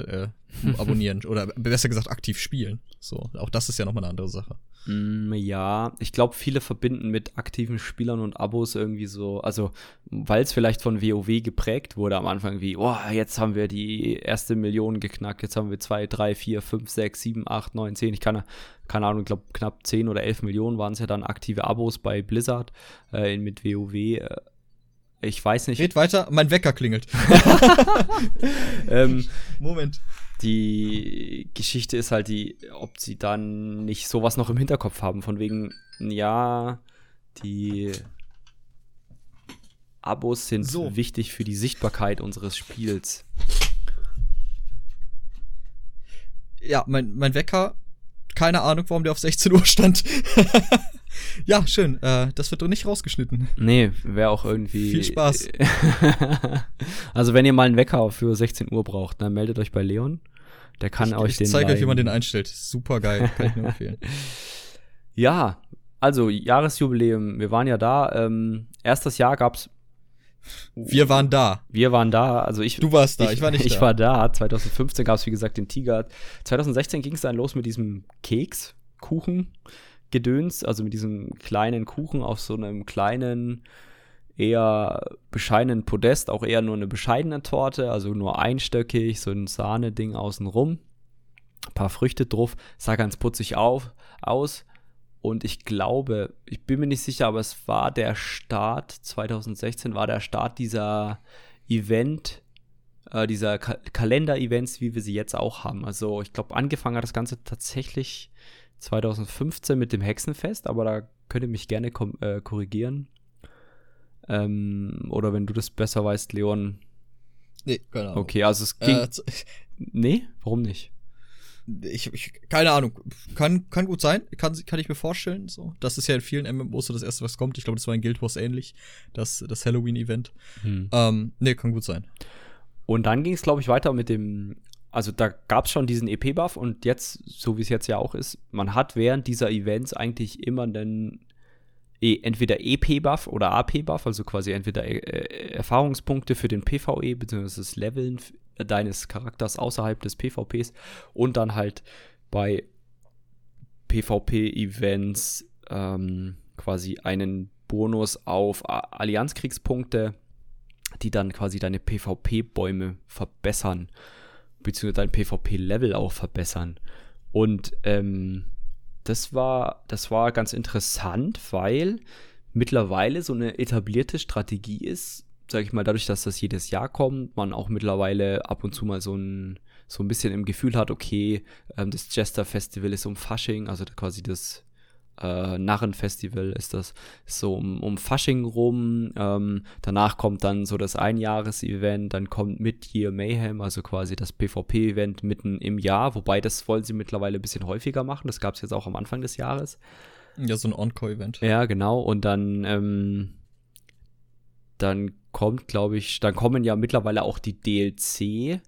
äh, abonnieren oder besser gesagt aktiv spielen. So, auch das ist ja nochmal eine andere Sache. Mm, ja, ich glaube, viele verbinden mit aktiven Spielern und Abos irgendwie so, also weil es vielleicht von WoW geprägt wurde am Anfang, wie, oh, jetzt haben wir die erste Million geknackt, jetzt haben wir zwei, drei, vier, fünf, sechs, sieben, acht, neun, zehn, ich kann, keine Ahnung, ich glaube knapp zehn oder elf Millionen waren es ja dann aktive Abos bei Blizzard äh, mit WoW. Äh, ich weiß nicht. Red weiter, mein Wecker klingelt. ähm, Moment. Die Geschichte ist halt die, ob sie dann nicht sowas noch im Hinterkopf haben, von wegen, ja, die Abos sind so. wichtig für die Sichtbarkeit unseres Spiels. Ja, mein, mein Wecker, keine Ahnung, warum der auf 16 Uhr stand. Ja, schön. Äh, das wird doch nicht rausgeschnitten. Nee, wäre auch irgendwie. Viel Spaß. also, wenn ihr mal einen Wecker für 16 Uhr braucht, dann meldet euch bei Leon. Der kann ich, euch ich den. Ich zeige euch, wie man den einstellt. Super geil. Kann ich nur empfehlen. ja, also Jahresjubiläum. Wir waren ja da. Ähm, erstes Jahr gab's. Wir waren da. Wir waren da. Also ich. Du warst da. Ich, ich war nicht ich da. Ich war da. 2015 gab es wie gesagt den Tiger. 2016 ging es dann los mit diesem Keks, Kuchen. Gedöns, also mit diesem kleinen Kuchen auf so einem kleinen, eher bescheidenen Podest, auch eher nur eine bescheidene Torte, also nur einstöckig, so ein Sahneding außenrum. Ein paar Früchte drauf, sah ganz putzig auf, aus. Und ich glaube, ich bin mir nicht sicher, aber es war der Start, 2016 war der Start dieser Event, äh, dieser Ka Kalender-Events, wie wir sie jetzt auch haben. Also ich glaube, angefangen hat das Ganze tatsächlich 2015 mit dem Hexenfest, aber da könnt ihr mich gerne äh, korrigieren. Ähm, oder wenn du das besser weißt, Leon. Nee, keine Ahnung. Okay, also es ging. Äh, nee, warum nicht? Ich, ich, keine Ahnung. Kann, kann gut sein. Kann, kann ich mir vorstellen. So. Das ist ja in vielen MMOs so das erste, was kommt. Ich glaube, das war in Guild Wars ähnlich. Das, das Halloween-Event. Hm. Ähm, nee, kann gut sein. Und dann ging es, glaube ich, weiter mit dem also da gab es schon diesen EP-Buff und jetzt, so wie es jetzt ja auch ist, man hat während dieser Events eigentlich immer einen e, entweder EP-Buff oder AP-Buff, also quasi entweder äh, äh Erfahrungspunkte für den PvE bzw. das Leveln deines Charakters außerhalb des PvPs und dann halt bei PvP-Events ähm, quasi einen Bonus auf Allianzkriegspunkte, die dann quasi deine PvP-Bäume verbessern beziehungsweise dein PvP-Level auch verbessern. Und ähm, das war, das war ganz interessant, weil mittlerweile so eine etablierte Strategie ist, sage ich mal, dadurch, dass das jedes Jahr kommt, man auch mittlerweile ab und zu mal so ein, so ein bisschen im Gefühl hat, okay, ähm, das Jester Festival ist um Fasching, also quasi das äh, Narrenfestival ist das so um, um Fasching rum. Ähm, danach kommt dann so das Einjahresevent, dann kommt Mid-Year Mayhem, also quasi das PvP-Event mitten im Jahr, wobei das wollen sie mittlerweile ein bisschen häufiger machen. Das gab es jetzt auch am Anfang des Jahres. Ja, so ein Encore-Event. Ja, genau. Und dann, ähm, dann kommt, glaube ich, dann kommen ja mittlerweile auch die DLC,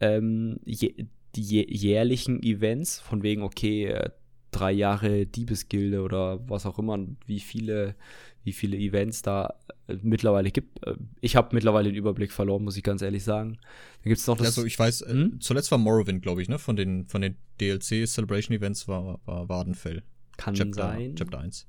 ähm, je, die jährlichen Events, von wegen, okay, äh, drei Jahre Diebesgilde oder was auch immer, wie viele, wie viele Events da äh, mittlerweile gibt. Äh, ich habe mittlerweile den Überblick verloren, muss ich ganz ehrlich sagen. Dann gibt's noch das. Also ich weiß, äh, hm? zuletzt war Morrowind, glaube ich, ne? Von den, von den DLC Celebration Events war, war Wadenfell. Kann Chapter, sein. Chapter 1.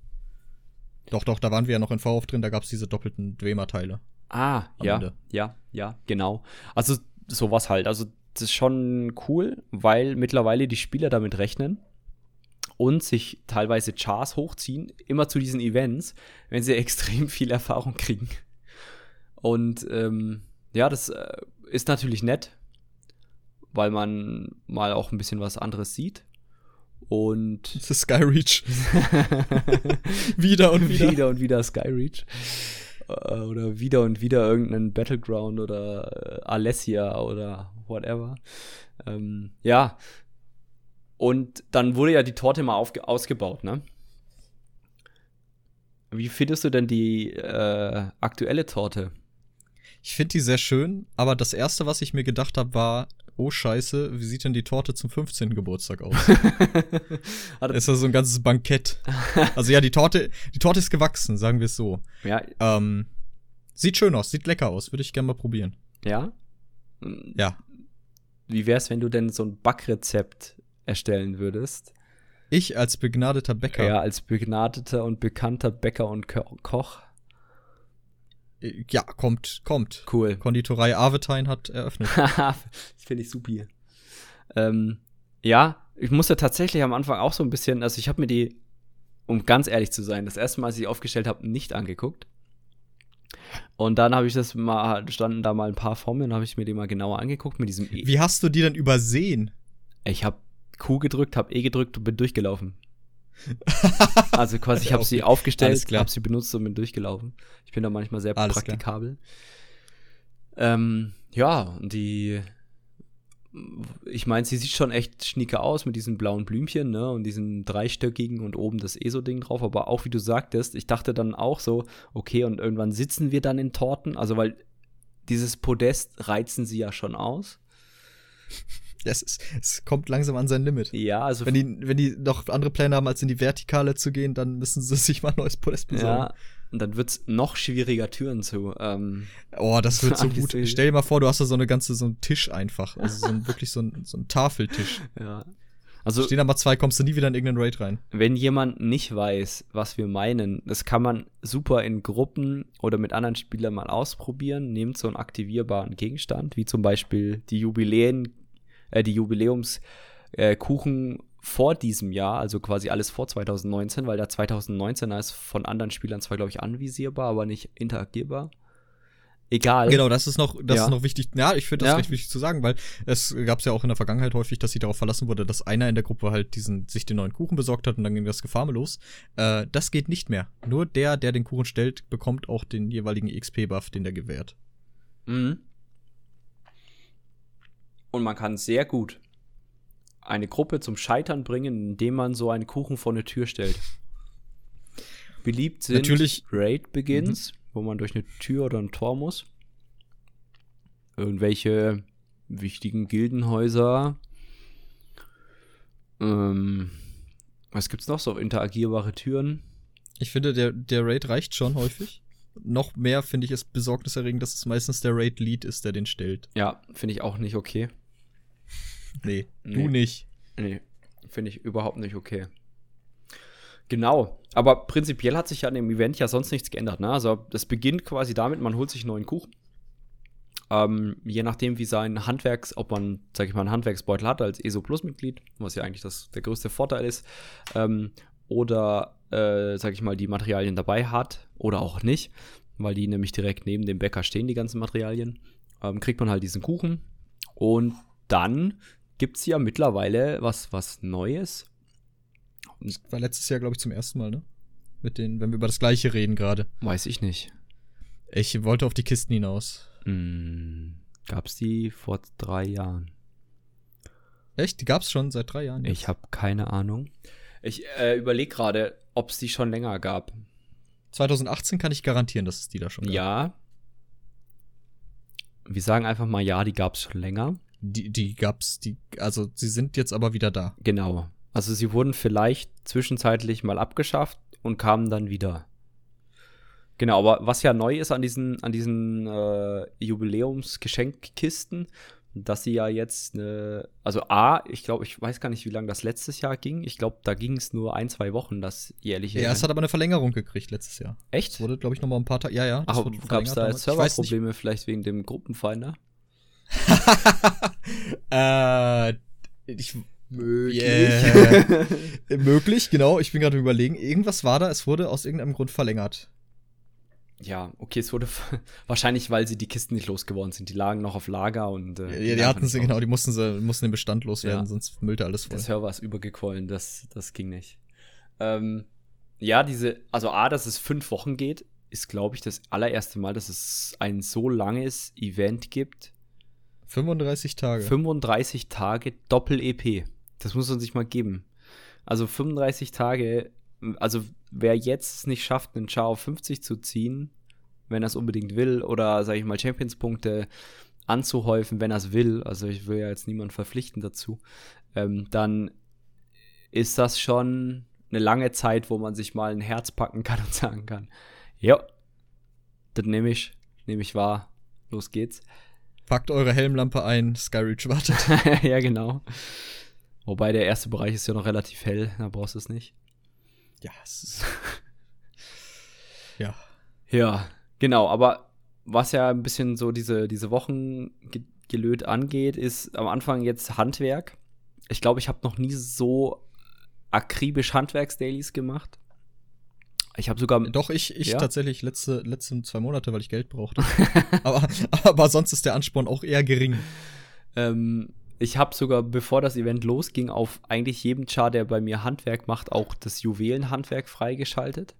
Doch, doch, da waren wir ja noch in V drin, da gab es diese doppelten Dwemer-Teile. Ah, ja, Ende. ja, ja, genau. Also sowas halt. Also das ist schon cool, weil mittlerweile die Spieler damit rechnen, und sich teilweise Chars hochziehen, immer zu diesen Events, wenn sie extrem viel Erfahrung kriegen. Und ähm, ja, das äh, ist natürlich nett, weil man mal auch ein bisschen was anderes sieht. Und The Sky Reach. wieder und wieder. wieder und wieder Skyreach. Äh, Oder wieder und wieder irgendeinen Battleground oder äh, Alessia oder whatever. Ähm, ja. Und dann wurde ja die Torte mal ausgebaut, ne? Wie findest du denn die äh, aktuelle Torte? Ich finde die sehr schön, aber das erste, was ich mir gedacht habe, war, oh Scheiße, wie sieht denn die Torte zum 15. Geburtstag aus? Ist das so ein ganzes Bankett. Also ja, die Torte, die Torte ist gewachsen, sagen wir es so. ja, Ähm, sieht schön aus, sieht lecker aus, würde ich gerne mal probieren. ja. Ja. Wie wär's, wenn du denn so ein Backrezept erstellen würdest? Ich als begnadeter Bäcker. Ja, als begnadeter und bekannter Bäcker und Ko Koch. Äh, Ja, kommt, kommt. Cool. Konditorei Avetein hat eröffnet. das finde ich supi. Ähm, ja, ich musste tatsächlich am Anfang auch so ein bisschen, also ich habe mir die, um ganz ehrlich zu sein, das erste Mal, als ich aufgestellt habe, nicht angeguckt. Und dann habe ich das mal, standen da mal ein paar vor mir und habe ich mir die mal genauer angeguckt mit diesem E. Wie hast du die denn übersehen? Ich habe Q gedrückt, habe E gedrückt und bin durchgelaufen. Also quasi, ich habe sie aufgestellt, habe sie benutzt und bin durchgelaufen. Ich bin da manchmal sehr Alles praktikabel. Ähm, ja, und die, ich meine, sie sieht schon echt schnieke aus mit diesen blauen Blümchen, ne, und diesen dreistöckigen und oben das ESO-Ding drauf. Aber auch wie du sagtest, ich dachte dann auch so, okay, und irgendwann sitzen wir dann in Torten, also weil dieses Podest reizen sie ja schon aus. Es, ist, es kommt langsam an sein Limit. Ja, also Wenn die, wenn die noch andere Pläne haben, als in die Vertikale zu gehen, dann müssen sie sich mal ein neues Podest besorgen. Ja, und dann wird's noch schwieriger, Türen zu. Ähm, Oh, das wird so gut. Stell dir mal vor, du hast da so eine ganze, so einen Tisch einfach. Also so ein, wirklich so ein, so ein Tafeltisch. ja. Also, Stehen mal zwei, kommst du nie wieder in irgendeinen Raid rein. wenn jemand nicht weiß, was wir meinen, das kann man super in Gruppen oder mit anderen Spielern mal ausprobieren. Nehmt so einen aktivierbaren Gegenstand, wie zum Beispiel die Jubiläen, äh, die Jubiläumskuchen äh, vor diesem Jahr, also quasi alles vor 2019, weil der 2019er ist von anderen Spielern zwar, glaube ich, anvisierbar, aber nicht interagierbar. Egal. Genau, das ist noch, das Ja. ist noch wichtig. Ja, ich finde das Ja. recht wichtig zu sagen, weil es gab es ja auch in der Vergangenheit häufig, dass sie darauf verlassen wurde, dass einer in der Gruppe halt diesen, sich den neuen Kuchen besorgt hat und dann ging das Gefarme los. Äh, das geht nicht mehr. Nur der, der den Kuchen stellt, bekommt auch den jeweiligen XP-Buff, den der gewährt. Mhm. Und man kann sehr gut eine Gruppe zum Scheitern bringen, indem man so einen Kuchen vor eine Tür stellt. Beliebt sind Natürlich- Raid Begins, wo man durch eine Tür oder ein Tor muss. Irgendwelche wichtigen Gildenhäuser. Ähm, was gibt's noch so? Interagierbare Türen. Ich finde, der, der Raid reicht schon häufig. Noch mehr finde ich es besorgniserregend, dass es meistens der Raid-Lead ist, der den stellt. Ja, finde ich auch nicht okay. Nee, Nee. du nicht. Nee, finde ich überhaupt nicht okay. Genau, aber prinzipiell hat sich ja an dem Event ja sonst nichts geändert. Ne? Also das beginnt quasi damit, man holt sich einen neuen Kuchen. Ähm, je nachdem, wie sein Handwerks, ob man, sag ich mal, einen Handwerksbeutel hat als ESO Plus Mitglied, was ja eigentlich das, der größte Vorteil ist, ähm, oder, äh, sag ich mal, die Materialien dabei hat oder auch nicht, weil die nämlich direkt neben dem Bäcker stehen, die ganzen Materialien, ähm, kriegt man halt diesen Kuchen und dann gibt's ja mittlerweile was, was Neues. Das war letztes Jahr, glaube ich, zum ersten Mal, ne? Mit den, wenn wir über das gleiche reden gerade. Weiß ich nicht. Ich wollte auf die Kisten hinaus. Hm, gab's die vor drei Jahren? Echt? Die gab's schon seit drei Jahren. jetzt. Ich habe keine Ahnung. Ich äh, überlege gerade, ob es die schon länger gab. 2018 kann ich garantieren, dass es die da schon gab. Ja. Wir sagen einfach mal, ja, die gab's schon länger. Die, die gab's, die, also sie sind jetzt aber wieder da. Genau. Also sie wurden vielleicht zwischenzeitlich mal abgeschafft und kamen dann wieder. Genau, aber was ja neu ist an diesen, an diesen äh, Jubiläumsgeschenkkisten, dass sie ja jetzt eine, also A, ich glaube, ich weiß gar nicht, wie lange das letztes Jahr ging. Ich glaube, da ging es nur ein, zwei Wochen, das jährliche. Ja, es hat aber eine Verlängerung gekriegt letztes Jahr. Echt? Es wurde, glaube ich, noch mal ein paar Tage. Ja, ja. das Ach, gab es da jetzt. Serverprobleme vielleicht wegen dem Gruppenfinder? äh, ich, Möglich. Yeah. möglich, genau. Ich bin gerade überlegen. Irgendwas war da, es wurde aus irgendeinem Grund verlängert. Ja, okay, es wurde wahrscheinlich, weil sie die Kisten nicht losgeworden sind. Die lagen noch auf Lager und äh, ja, die, die hatten sie, genau, die mussten sie, mussten den Bestand loswerden, ja. sonst müllte alles voll. Das Server ist übergequollen, das, das ging nicht. Ähm, ja, diese, also A, dass es fünf Wochen geht, ist, glaube ich, das allererste Mal, dass es ein so langes Event gibt. 35 Tage. 35 Tage Doppel-EP. Das muss man sich mal geben. Also 35 Tage, also wer jetzt es nicht schafft, einen Char auf 50 zu ziehen, wenn er es unbedingt will, oder sage ich mal Champions-Punkte anzuhäufen, wenn er es will, also ich will ja jetzt niemanden verpflichten dazu, ähm, dann ist das schon eine lange Zeit, wo man sich mal ein Herz packen kann und sagen kann, ja, das nehme ich, nehme ich wahr, los geht's. Packt eure Helmlampe ein, Skyreach wartet. ja, genau. Wobei der erste Bereich ist ja noch relativ hell, da brauchst du es nicht. Ja, es ist ja. Ja, genau, aber was ja ein bisschen so diese, diese Wochen gelöt angeht, ist am Anfang jetzt Handwerk. Ich glaube, ich habe noch nie so akribisch Handwerksdailies gemacht. Ich habe sogar. Doch, ich, ich ja? tatsächlich letzte, letzten zwei Monate, weil ich Geld brauchte. aber, aber sonst ist der Ansporn auch eher gering. Ähm, ich habe sogar, bevor das Event losging, auf eigentlich jedem Char, der bei mir Handwerk macht, auch das Juwelenhandwerk freigeschaltet.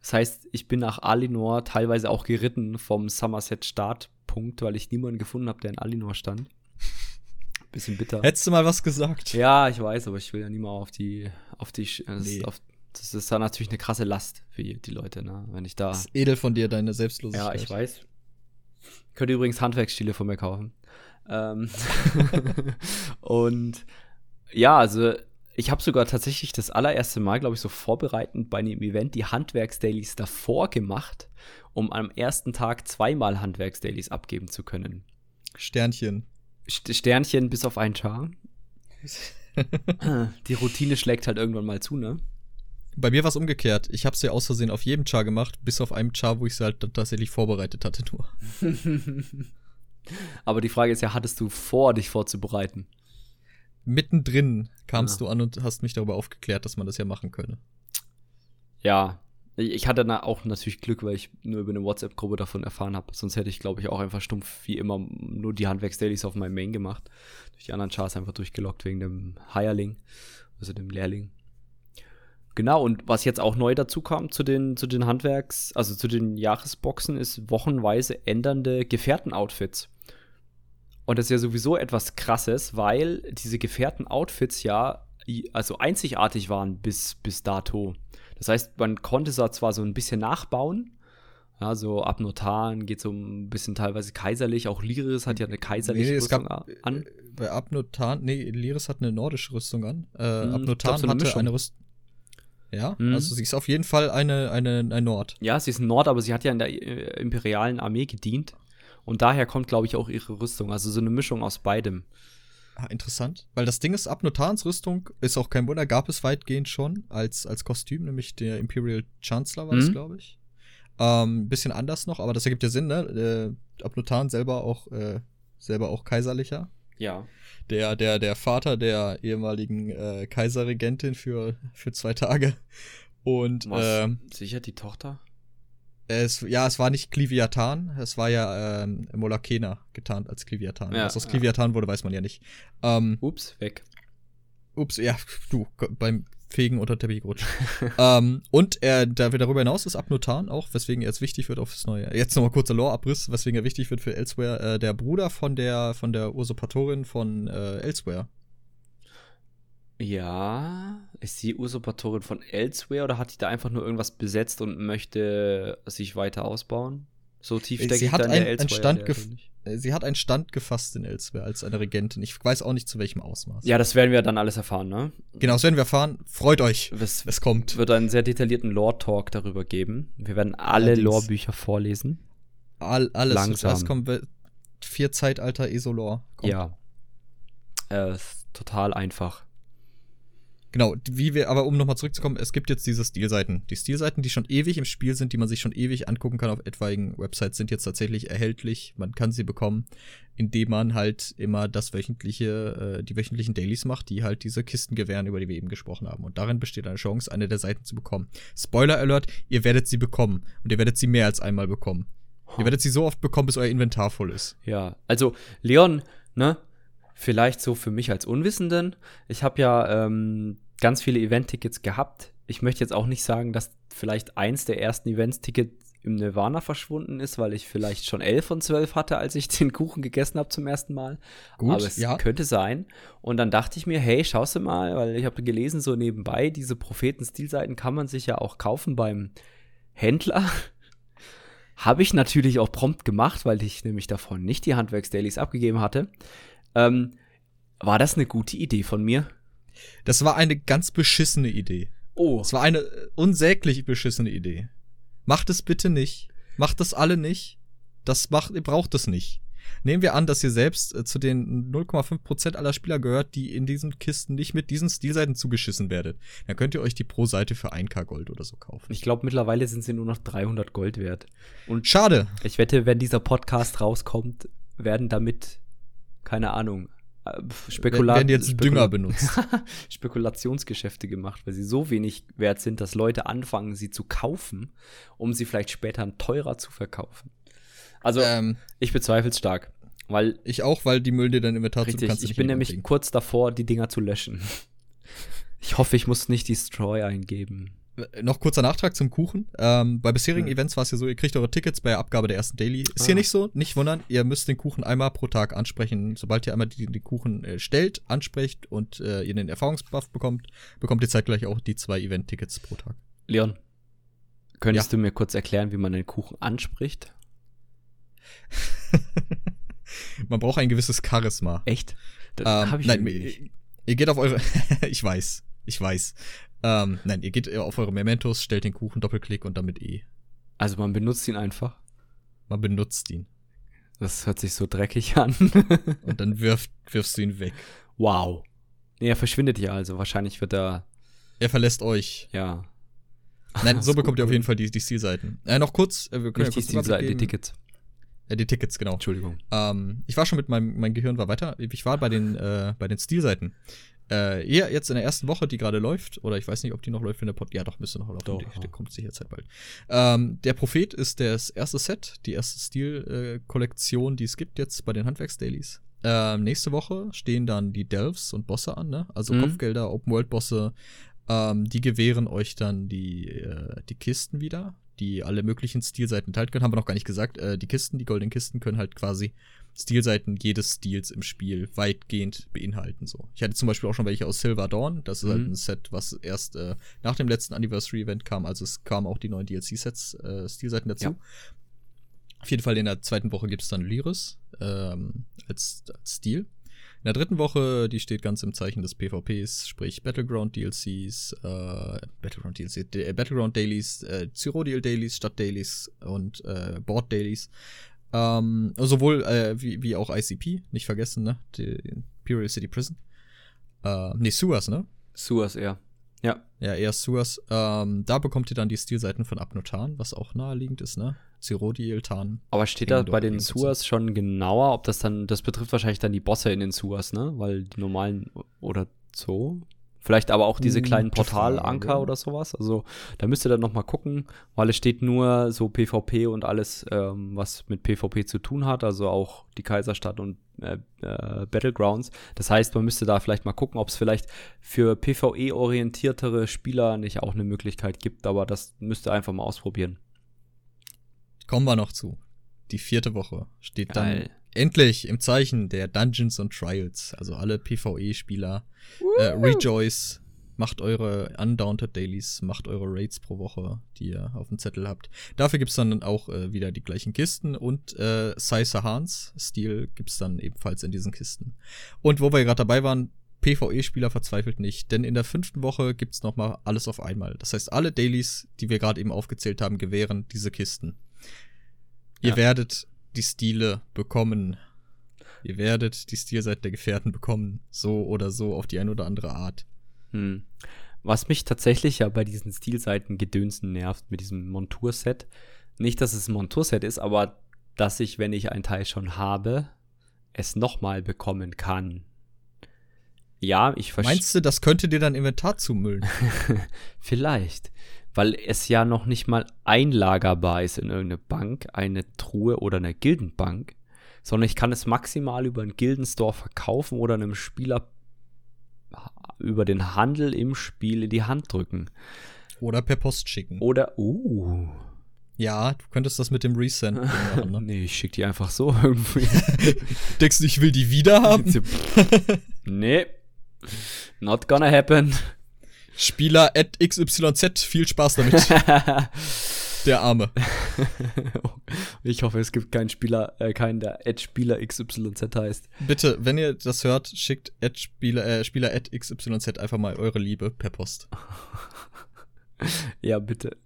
Das heißt, ich bin nach Alinor teilweise auch geritten vom Somerset Startpunkt, weil ich niemanden gefunden habe, der in Alinor stand. Bisschen bitter. Hättest du mal was gesagt? Ja, ich weiß, aber ich will ja nie mal auf die, auf die, nee. auf, das ist dann natürlich eine krasse Last für die Leute, ne? Wenn ich da. Das ist edel von dir, deine Selbstlosigkeit. Ja, ich weiß. Könnt ihr übrigens Handwerksstile von mir kaufen. Ähm und ja, also ich habe sogar tatsächlich das allererste Mal, glaube ich, so vorbereitend bei einem Event die Handwerksdailies davor gemacht, um am ersten Tag zweimal Handwerksdailies abgeben zu können. Sternchen. Sternchen bis auf einen Char. die Routine schlägt halt irgendwann mal zu, ne? Bei mir war es umgekehrt. Ich habe es ja aus Versehen auf jedem Char gemacht, bis auf einem Char, wo ich es halt tatsächlich vorbereitet hatte nur. Aber die Frage ist ja, hattest du vor, dich vorzubereiten? Mittendrin kamst ja. du an und hast mich darüber aufgeklärt, dass man das ja machen könne. Ja, ich hatte da auch natürlich Glück, weil ich nur über eine WhatsApp-Gruppe davon erfahren habe. Sonst hätte ich, glaube ich, auch einfach stumpf wie immer nur die Handwerksdailies auf meinem Main gemacht. Durch die anderen Chars einfach durchgelockt wegen dem Hireling, also dem Lehrling. Genau, und was jetzt auch neu dazu kam zu den, zu den Handwerks-, also zu den Jahresboxen, ist wochenweise ändernde Gefährten-Outfits. Und das ist ja sowieso etwas krasses, weil diese Gefährten-Outfits ja also einzigartig waren bis, bis dato. Das heißt, man konnte es zwar so ein bisschen nachbauen, ja, so Abnotan geht so ein bisschen teilweise kaiserlich. Auch Liris hat ja eine kaiserliche nee, Rüstung gab, an. Äh, bei Abnotan, nee, Liris hat eine nordische Rüstung an. Äh, hm, Abnotan glaub, so eine hatte eine Rüstung. Ja, hm. also sie ist auf jeden Fall eine, eine, ein Nord. Ja, sie ist ein Nord, aber sie hat ja in der äh, imperialen Armee gedient. Und daher kommt, glaube ich, auch ihre Rüstung. Also so eine Mischung aus beidem. Ah, interessant. Weil das Ding ist, Abnotans Rüstung ist auch kein Wunder, gab es weitgehend schon als, als Kostüm, nämlich der Imperial Chancellor war mhm. das, glaube ich. Ähm, bisschen anders noch, aber das ergibt ja Sinn, ne? Äh, Abnotan selber auch, äh, selber auch kaiserlicher. Ja. Der, der, der Vater der ehemaligen äh, Kaiserregentin für, für zwei Tage. Und Was, ähm, sicher die Tochter? Es, ja, es war nicht Kliviatan, es war ja ähm, Molakena getarnt als Kliviatan. Ja, Was aus Kliviatan ja. wurde, weiß man ja nicht. Ähm, ups, weg. Ups, ja, du, beim Fegen unter Teppich gerutscht. ähm, und er, da wir darüber hinaus ist Abnotan auch, weswegen er jetzt wichtig wird aufs Neue. Jetzt nochmal kurzer Lore-Abriss, weswegen er wichtig wird für Elsewhere. Äh, der Bruder von der, von der Usurpatorin von äh, Elsewhere. Ja, ist sie Usurpatorin von Elsewhere oder hat die da einfach nur irgendwas besetzt und möchte sich weiter ausbauen? So tief steckt sie hat ein, ein Stand äh, Sie hat einen Stand gefasst in Elsewhere als eine Regentin. Ich weiß auch nicht zu welchem Ausmaß. Ja, das werden wir dann alles erfahren, ne? Genau, das werden wir erfahren. Freut euch. Es, es kommt. wird einen sehr detaillierten Lore-Talk darüber geben. Wir werden alle Lore-Bücher vorlesen. All, alles. Langsam. Das kommt vier Zeitalter ESO-Lore. Ja. Äh, total einfach. Genau, wie wir, aber um nochmal zurückzukommen, es gibt jetzt diese Stilseiten. Die Stilseiten, die schon ewig im Spiel sind, die man sich schon ewig angucken kann auf etwaigen Websites, sind jetzt tatsächlich erhältlich. Man kann sie bekommen, indem man halt immer das wöchentliche, äh, die wöchentlichen Dailies macht, die halt diese Kisten gewähren, über die wir eben gesprochen haben. Und darin besteht eine Chance, eine der Seiten zu bekommen. Spoiler Alert, ihr werdet sie bekommen. Und ihr werdet sie mehr als einmal bekommen. Ihr werdet sie so oft bekommen, bis euer Inventar voll ist. Ja, also Leon, ne? Vielleicht so für mich als Unwissenden. Ich habe ja ähm, ganz viele Event-Tickets gehabt. Ich möchte jetzt auch nicht sagen, dass vielleicht eins der ersten Events-Tickets im Nirvana verschwunden ist, weil ich vielleicht schon elf von zwölf hatte, als ich den Kuchen gegessen habe zum ersten Mal. Gut, Aber es ja. könnte sein. Und dann dachte ich mir, hey, schaust du mal, weil ich habe gelesen, so nebenbei, diese Propheten-Stilseiten kann man sich ja auch kaufen beim Händler. Habe ich natürlich auch prompt gemacht, weil ich nämlich davon nicht die Handwerksdailies abgegeben hatte. Ähm, war das eine gute Idee von mir? Das war eine ganz beschissene Idee. Oh, Es war eine äh, unsäglich beschissene Idee. Macht es bitte nicht. Macht das alle nicht. Das macht, ihr braucht es nicht. Nehmen wir an, dass ihr selbst äh, zu den 0,5% aller Spieler gehört, die in diesen Kisten nicht mit diesen Stilseiten zugeschissen werdet. Dann könnt ihr euch die pro Seite für 1k Gold oder so kaufen. ich glaube, mittlerweile sind sie nur noch 300 Gold wert. Und Schade. ich wette, wenn dieser Podcast rauskommt, werden damit, keine Ahnung, äh, Spekulat Werden jetzt Spekula- Dünger benutzt. Spekulationsgeschäfte gemacht, weil sie so wenig wert sind, dass Leute anfangen, sie zu kaufen, um sie vielleicht später teurer zu verkaufen. Also, ähm, ich bezweifle es stark, weil ich auch, weil die Müll dir dann Inventar zu, Richtig, kannst sie ich bin nämlich kurz davor, die Dinger zu löschen. Ich hoffe, ich muss nicht Destroy eingeben. Äh, Noch kurzer Nachtrag zum Kuchen. Ähm, bei bisherigen Ja. Events war es ja so, ihr kriegt eure Tickets bei der Abgabe der ersten Daily. Ist Ah. hier nicht so, nicht wundern. Ihr müsst den Kuchen einmal pro Tag ansprechen. Sobald ihr einmal die, die Kuchen äh, stellt, ansprecht und äh, ihr den Erfahrungsbuff bekommt, bekommt ihr zeitgleich auch die zwei Event-Tickets pro Tag. Leon, könntest du mir kurz erklären, wie man den Kuchen anspricht? Man braucht ein gewisses Charisma. Echt? Das Ähm, hab ich nein, ihr, ihr geht auf eure. ich weiß, ich weiß. Ähm, nein, ihr geht auf eure Mementos, stellt den Kuchen, Doppelklick und damit E. Also man benutzt ihn einfach. Man benutzt ihn. Das hört sich so dreckig an. Und dann wirft, wirfst du ihn weg. wow. Nee, er verschwindet ja, also wahrscheinlich wird er, Er verlässt euch. ja. Nein, so bekommt ihr auf jeden Fall die, die Stilseiten. Äh, noch kurz, äh, wir können Nicht ja die, kurz die, Überblick die. Tickets. Äh, die Tickets, genau. Entschuldigung. Ähm, ich war schon mit meinem, mein Gehirn war weiter. Ich war bei den, äh, bei den Stilseiten. Äh, eher jetzt in der ersten Woche, die gerade läuft, oder ich weiß nicht, ob die noch läuft, wenn der Pod. Ja, doch, müsste noch laufen. Doch, ja. die kommt sicher Zeit bald. Ähm, der Prophet ist das erste Set, die erste Stil-Kollektion, die es gibt jetzt bei den Handwerksdailies. Ähm, nächste Woche stehen dann die Delves und Bosse an, ne? Also Mhm. Kopfgelder, Open-World-Bosse. Ähm, die gewähren euch dann die, äh, die Kisten wieder, die alle möglichen Stilseiten enthalten können. Haben wir noch gar nicht gesagt. Äh, die Kisten, die goldenen Kisten können halt quasi Stilseiten jedes Stils im Spiel weitgehend beinhalten. So. Ich hatte zum Beispiel auch schon welche aus Silver Dawn. Das ist halt Mhm. ein Set, was erst äh, nach dem letzten Anniversary-Event kam. Also es kamen auch die neuen DLC-Sets, äh, Stilseiten dazu. Ja. Auf jeden Fall in der zweiten Woche gibt es dann Lyris ähm, als, als Stil. In der dritten Woche, die steht ganz im Zeichen des PvPs, sprich Battleground DLCs, äh, Battleground DLC, äh, Battleground Dailies, äh, Cyrodiil Dailies, Stadt Dailies und äh, Board Dailies. Ähm, sowohl äh, wie, wie auch ICP, nicht vergessen, ne? Die Imperial City Prison. Äh, nee, Sewers, ne? Suas eher. Ja. Ja, eher Sewers. Ähm, da bekommt ihr dann die Stilseiten von Abnotan, was auch naheliegend ist, ne? Cyrodiil, Tan. Aber steht da bei den Suas schon genauer, ob das dann, das betrifft wahrscheinlich dann die Bosse in den Suas, ne? Weil die normalen oder so. Vielleicht aber auch diese kleinen Gute Portalanker oder sowas. Also da müsst ihr dann noch mal gucken, weil es steht nur so PvP und alles, ähm, was mit PvP zu tun hat, also auch die Kaiserstadt und äh, äh, Battlegrounds. Das heißt, man müsste da vielleicht mal gucken, ob es vielleicht für PvE-orientiertere Spieler nicht auch eine Möglichkeit gibt, aber das müsst ihr einfach mal ausprobieren. Kommen wir noch zu. Die vierte Woche steht dann Geil. Endlich im Zeichen der Dungeons und Trials. Also alle PvE-Spieler. Äh, Rejoice, macht eure Undaunted Dailies, macht eure Raids pro Woche, die ihr auf dem Zettel habt. Dafür gibt's dann auch äh, wieder die gleichen Kisten und äh, Sai Sahans Stil gibt's dann ebenfalls in diesen Kisten. Und wo wir gerade dabei waren, PvE-Spieler verzweifelt nicht, denn in der fünften Woche gibt's noch mal alles auf einmal. Das heißt, alle Dailies, die wir gerade eben aufgezählt haben, gewähren diese Kisten. Ihr Ja. werdet die Stile bekommen. Ihr werdet die Stilseite der Gefährten bekommen, so oder so, auf die eine oder andere Art. Hm. Was mich tatsächlich ja bei diesen Stilseiten Gedönsen nervt mit diesem Monturset. Nicht, dass es ein Monturset ist, aber dass ich, wenn ich ein Teil schon habe, es nochmal bekommen kann. Ja, ich verstehe. Meinst du, das könnte dir dein Inventar zumüllen? Vielleicht. Weil es ja noch nicht mal einlagerbar ist in irgendeine Bank, eine Truhe oder eine Gildenbank, sondern ich kann es maximal über einen Gildenstore verkaufen oder einem Spieler über den Handel im Spiel in die Hand drücken. Oder per Post schicken. Oder, uh. Ja, du könntest das mit dem Resend machen, ne? Nee, ich schick die einfach so irgendwie. Denkst du, ich will die wieder haben? nee. Not gonna happen. Spieler at XYZ, viel Spaß damit. der Arme. ich hoffe, es gibt keinen Spieler, äh, keinen, der at Spieler XYZ heißt. Bitte, wenn ihr das hört, schickt at Spieler, äh, Spieler at XYZ einfach mal eure Liebe per Post. ja, bitte.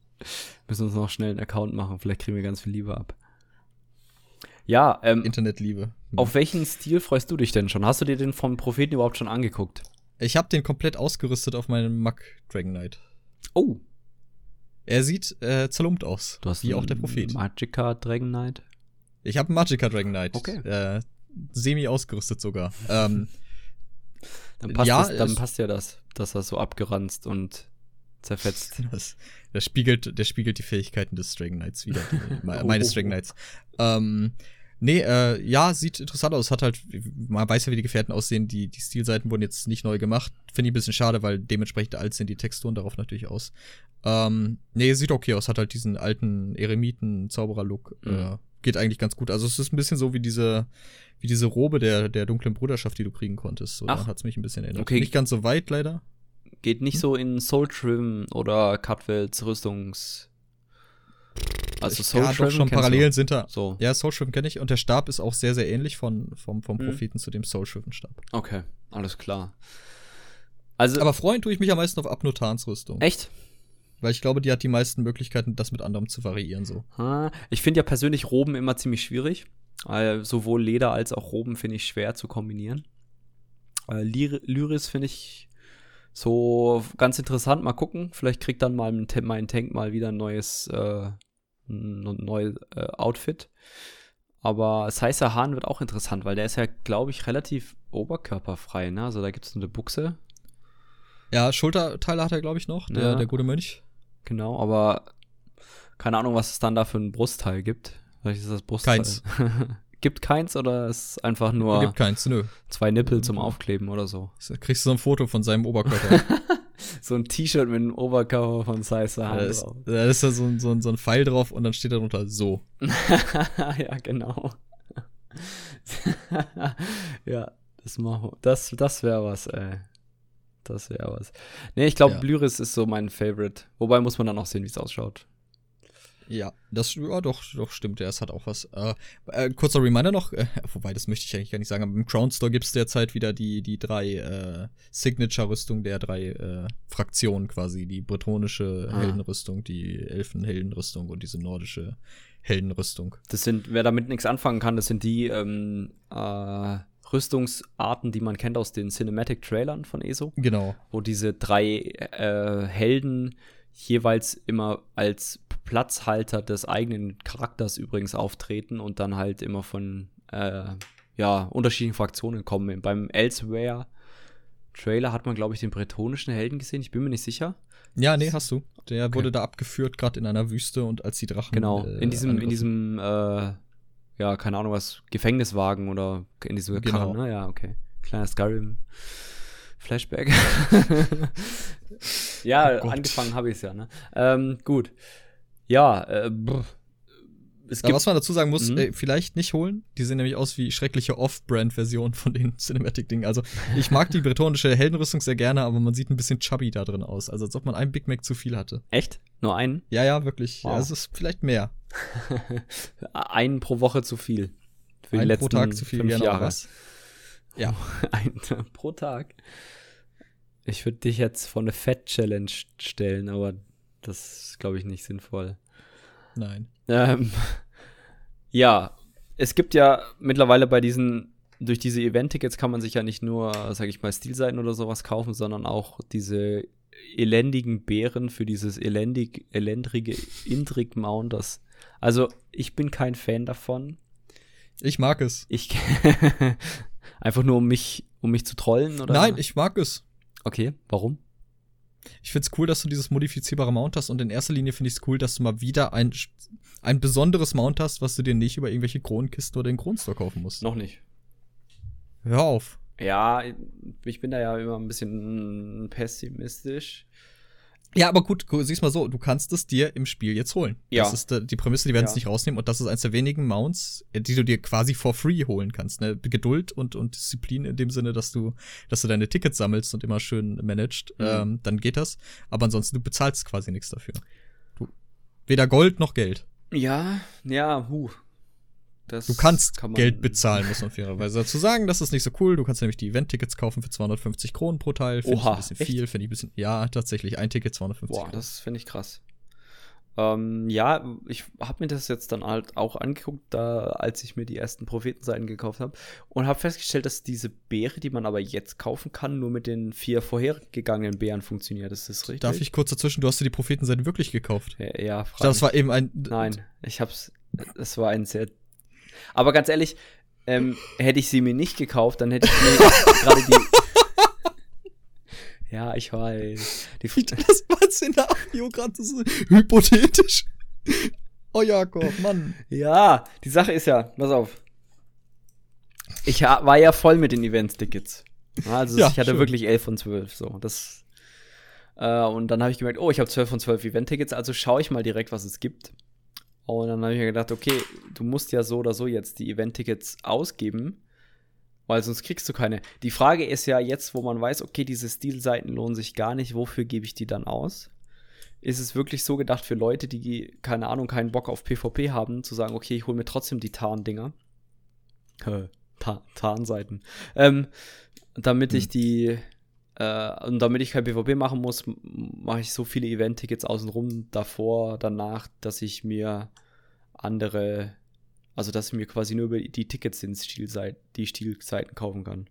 Müssen uns noch schnell einen Account machen, vielleicht kriegen wir ganz viel Liebe ab. Ja, ähm, Internetliebe. Auf welchen Stil freust du dich denn schon? Hast du dir den vom Propheten überhaupt schon angeguckt? Ich habe den komplett ausgerüstet auf meinem Mac Dragon Knight. Oh. Er sieht äh, zerlumpt aus. Du hast wie auch der Prophet. Magicka Dragon Knight? Ich habe einen Magicka Dragon Knight. Okay. Äh, semi ausgerüstet sogar. ähm, dann passt, ja, das, dann passt ja das, dass er so abgeranzt und zerfetzt. Das, das, spiegelt, der spiegelt die Fähigkeiten des Dragon Knights wieder, die, meines Dragon Knights. Ähm, nee, äh, ja, sieht interessant aus. Hat halt, man weiß ja, wie die Gefährten aussehen. Die, die Stilseiten wurden jetzt nicht neu gemacht. Finde ich ein bisschen schade, weil dementsprechend alt sind die Texturen darauf natürlich aus. Ähm, nee, sieht okay aus. Hat halt diesen alten Eremiten-Zauberer-Look. Mhm. Äh, geht eigentlich ganz gut. Also es ist ein bisschen so wie diese, wie diese Robe der, der dunklen Bruderschaft, die du kriegen konntest. So, da hat es mich ein bisschen erinnert. Okay. Nicht ganz so weit, leider. Geht nicht hm? so in Soul Trim oder Cutwells Rüstungs. Also Soul ja, doch schon Parallelen sind da. So. Ja, Soul Shriven kenne ich und der Stab ist auch sehr, sehr ähnlich von, vom, vom hm. Propheten zu dem Soul Shriven Stab. Okay, alles klar. Also, Aber freuen tue ich mich am meisten auf Abnotans Rüstung. Echt? Weil ich glaube, die hat die meisten Möglichkeiten, das mit anderem zu variieren. So. Ich finde ja persönlich Roben immer ziemlich schwierig. Äh, sowohl Leder als auch Roben finde ich schwer zu kombinieren. Äh, Lyris finde ich so ganz interessant. Mal gucken. Vielleicht kriegt dann mal mein Tank mal wieder ein neues, äh, neues äh, Outfit. Aber Seiser Hahn wird auch interessant, weil der ist ja, glaube ich, relativ oberkörperfrei. Ne? Also da gibt es eine Buchse. Ja, Schulterteile hat er, glaube ich, noch, der, ja. der gute Mönch. Genau, aber keine Ahnung, was es dann da für ein Brustteil gibt. Vielleicht ist das Brustteil. Keins. gibt keins oder ist einfach nur gibt keins, nö. zwei Nippel zum Aufkleben oder so? Kriegst du so ein Foto von seinem Oberkörper. so ein T-Shirt mit einem Oberkörper von Size da ist, drauf. Da ist da so, ein, so, ein, so ein Pfeil drauf und dann steht darunter so. ja, genau. ja, das machen Das, das wäre was, ey. Das wäre was. Nee, ich glaube, ja. Lyris ist so mein Favorite. Wobei muss man dann auch sehen, wie es ausschaut. Ja, das ja, doch, doch stimmt, ja, es hat auch was. Äh, äh, kurzer Reminder noch, äh, wobei das möchte ich eigentlich gar nicht sagen, aber im Crown Store gibt es derzeit wieder die, die drei äh, Signature-Rüstung der drei äh, Fraktionen quasi. Die bretonische ah. Heldenrüstung, die Elfenheldenrüstung und diese nordische Heldenrüstung. Das sind, wer damit nichts anfangen kann, das sind die ähm, äh, Rüstungsarten, die man kennt aus den Cinematic-Trailern von ESO. Genau. Wo diese drei Helden jeweils immer als Platzhalter des eigenen Charakters übrigens auftreten und dann halt immer von äh, ja, unterschiedlichen Fraktionen kommen. Beim Elsewhere Trailer hat man, glaube ich, den bretonischen Helden gesehen. Ich bin mir nicht sicher. Ja, nee, hast du. Der okay. wurde da abgeführt, gerade in einer Wüste und als die Drachen. Genau, äh, in diesem, in diesem äh, ja, keine Ahnung was, Gefängniswagen oder in diese genau. Karren, ne? Ja, okay. Kleiner Skyrim. Flashback. ja, oh angefangen habe ich es ja, ne? Ähm, gut. Ja, äh, es gibt, was man dazu sagen muss, äh, vielleicht nicht holen. Die sehen nämlich aus wie schreckliche Off-Brand-Versionen von den Cinematic-Dingen. Also, ich mag die bretonische Heldenrüstung sehr gerne, aber man sieht ein bisschen chubby da drin aus. Also, als ob man einen Big Mac zu viel hatte. Echt? Nur einen? Ja, ja, wirklich. Wow. Ja, es ist vielleicht mehr. einen pro Woche zu viel. Für einen pro Tag zu viel, fünf gerne Jahre. Was. Ja. Ein pro Tag. Ich würde dich jetzt vor eine Fett-Challenge stellen, aber das ist, glaube ich, nicht sinnvoll. Nein. Ähm, ja, es gibt ja mittlerweile bei diesen durch diese Event-Tickets kann man sich ja nicht nur, sag ich mal, Stilseiten oder sowas kaufen, sondern auch diese elendigen Bären für dieses elendig, elendrige Indrik-Mount. Das, also, ich bin kein Fan davon. Ich mag es. Ich einfach nur um mich, um mich zu trollen oder? Nein, ich mag es. Okay, warum? Ich find's cool, dass du dieses modifizierbare Mount hast und in erster Linie finde ich es cool, dass du mal wieder ein, ein besonderes Mount hast, was du dir nicht über irgendwelche Kronenkisten oder den Kronenstore kaufen musst. Noch nicht. Hör auf. Ja, ich bin da ja immer ein bisschen pessimistisch. Ja, aber gut, siehst mal so, du kannst es dir im Spiel jetzt holen. Ja. Das ist äh, die Prämisse, die werden es Ja. nicht rausnehmen und das ist eins der wenigen Mounts, äh, die du dir quasi for free holen kannst. Ne? Geduld und, und Disziplin in dem Sinne, dass du, dass du deine Tickets sammelst und immer schön managst, Mhm. ähm, dann geht das. Aber ansonsten, du bezahlst quasi nichts dafür. Du, weder Gold noch Geld. Ja, ja, huh. Das Du kannst kann Geld bezahlen, muss man fairerweise dazu sagen. Das ist nicht so cool. Du kannst nämlich die Event-Tickets kaufen für 250 Kronen pro Teil. Finde ich ein bisschen echt? viel, finde ich ein bisschen. Ja, tatsächlich. Ein Ticket 250 Boah, Kronen. das finde ich krass. Ähm, ja, ich habe mir das jetzt dann halt auch angeguckt, da, als ich mir die ersten Prophetenseiten gekauft habe und habe festgestellt, dass diese Beere, die man aber jetzt kaufen kann, nur mit den vier vorhergegangenen Beeren funktioniert. Ist das richtig? Darf ich kurz dazwischen? Du hast dir die Prophetenseite wirklich gekauft. Ja, ja Ich frag dachte, das war eben ein. Nein, ich hab's. Es war ein sehr. Aber ganz ehrlich, ähm, hätte ich sie mir nicht gekauft, dann hätte ich mir gerade die. Ja, ich weiß. Die, Das war Szenario gerade so hypothetisch. Oh Jakob, Mann. ja, die Sache ist ja, pass auf. Ich war ja voll mit den Events-Tickets. Also Ja, ich hatte schön. wirklich 11 von 12. So, das. Äh, und dann habe ich gemerkt, oh, ich habe 12 von 12 Event-Tickets, also schaue ich mal direkt, was es gibt. Und dann habe ich mir gedacht, okay, du musst ja so oder so jetzt die Event-Tickets ausgeben, weil sonst kriegst du keine. Die Frage ist ja jetzt, wo man weiß, okay, diese Stilseiten lohnen sich gar nicht, wofür gebe ich die dann aus? Ist es wirklich so gedacht für Leute, die, keine Ahnung, keinen Bock auf PvP haben, zu sagen, okay, ich hole mir trotzdem die Tarn-Dinger? Ta Tarnseiten. Ähm, damit ich Hm. die, äh, und damit ich kein PvP machen muss, mache ich so viele Event-Tickets außenrum davor, danach, dass ich mir andere, also dass ich mir quasi nur über die Tickets den Stilseit, die Stilseiten kaufen kann.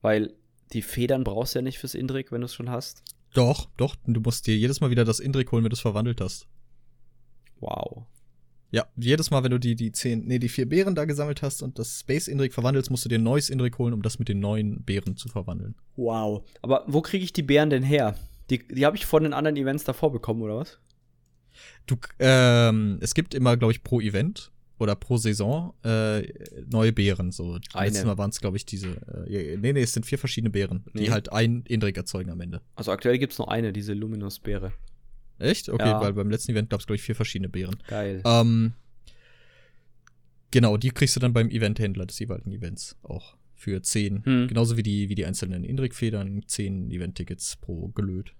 Weil die Federn brauchst du ja nicht fürs Indrik, wenn du es schon hast. Doch, doch, du musst dir jedes Mal wieder das Indrik holen, wenn du es verwandelt hast. Wow. Ja, jedes Mal, wenn du die, die zehn, nee, die vier Beeren da gesammelt hast und das Space Indrik verwandelst, musst du dir ein neues Indrik holen, um das mit den neuen Beeren zu verwandeln. Wow. Aber wo kriege ich die Bären denn her? Die, die habe ich von den anderen Events davor bekommen, oder was? Du, ähm, es gibt immer, glaube ich, pro Event oder pro Saison äh, neue Beeren. So, Eine. letztes Mal waren es, glaube ich, diese. Äh, nee, nee, es sind vier verschiedene Beeren, Nee. die halt ein Indrik erzeugen am Ende. Also aktuell gibt es nur eine, diese Luminous-Beere. Echt? Okay, Ja. weil beim letzten Event gab es, glaube ich, vier verschiedene Beeren. Geil. Ähm, genau, die kriegst du dann beim Eventhändler des jeweiligen Events auch für 10. Hm. Genauso wie die, wie die einzelnen Indrik-Federn, 10 Event-Tickets pro gelöt.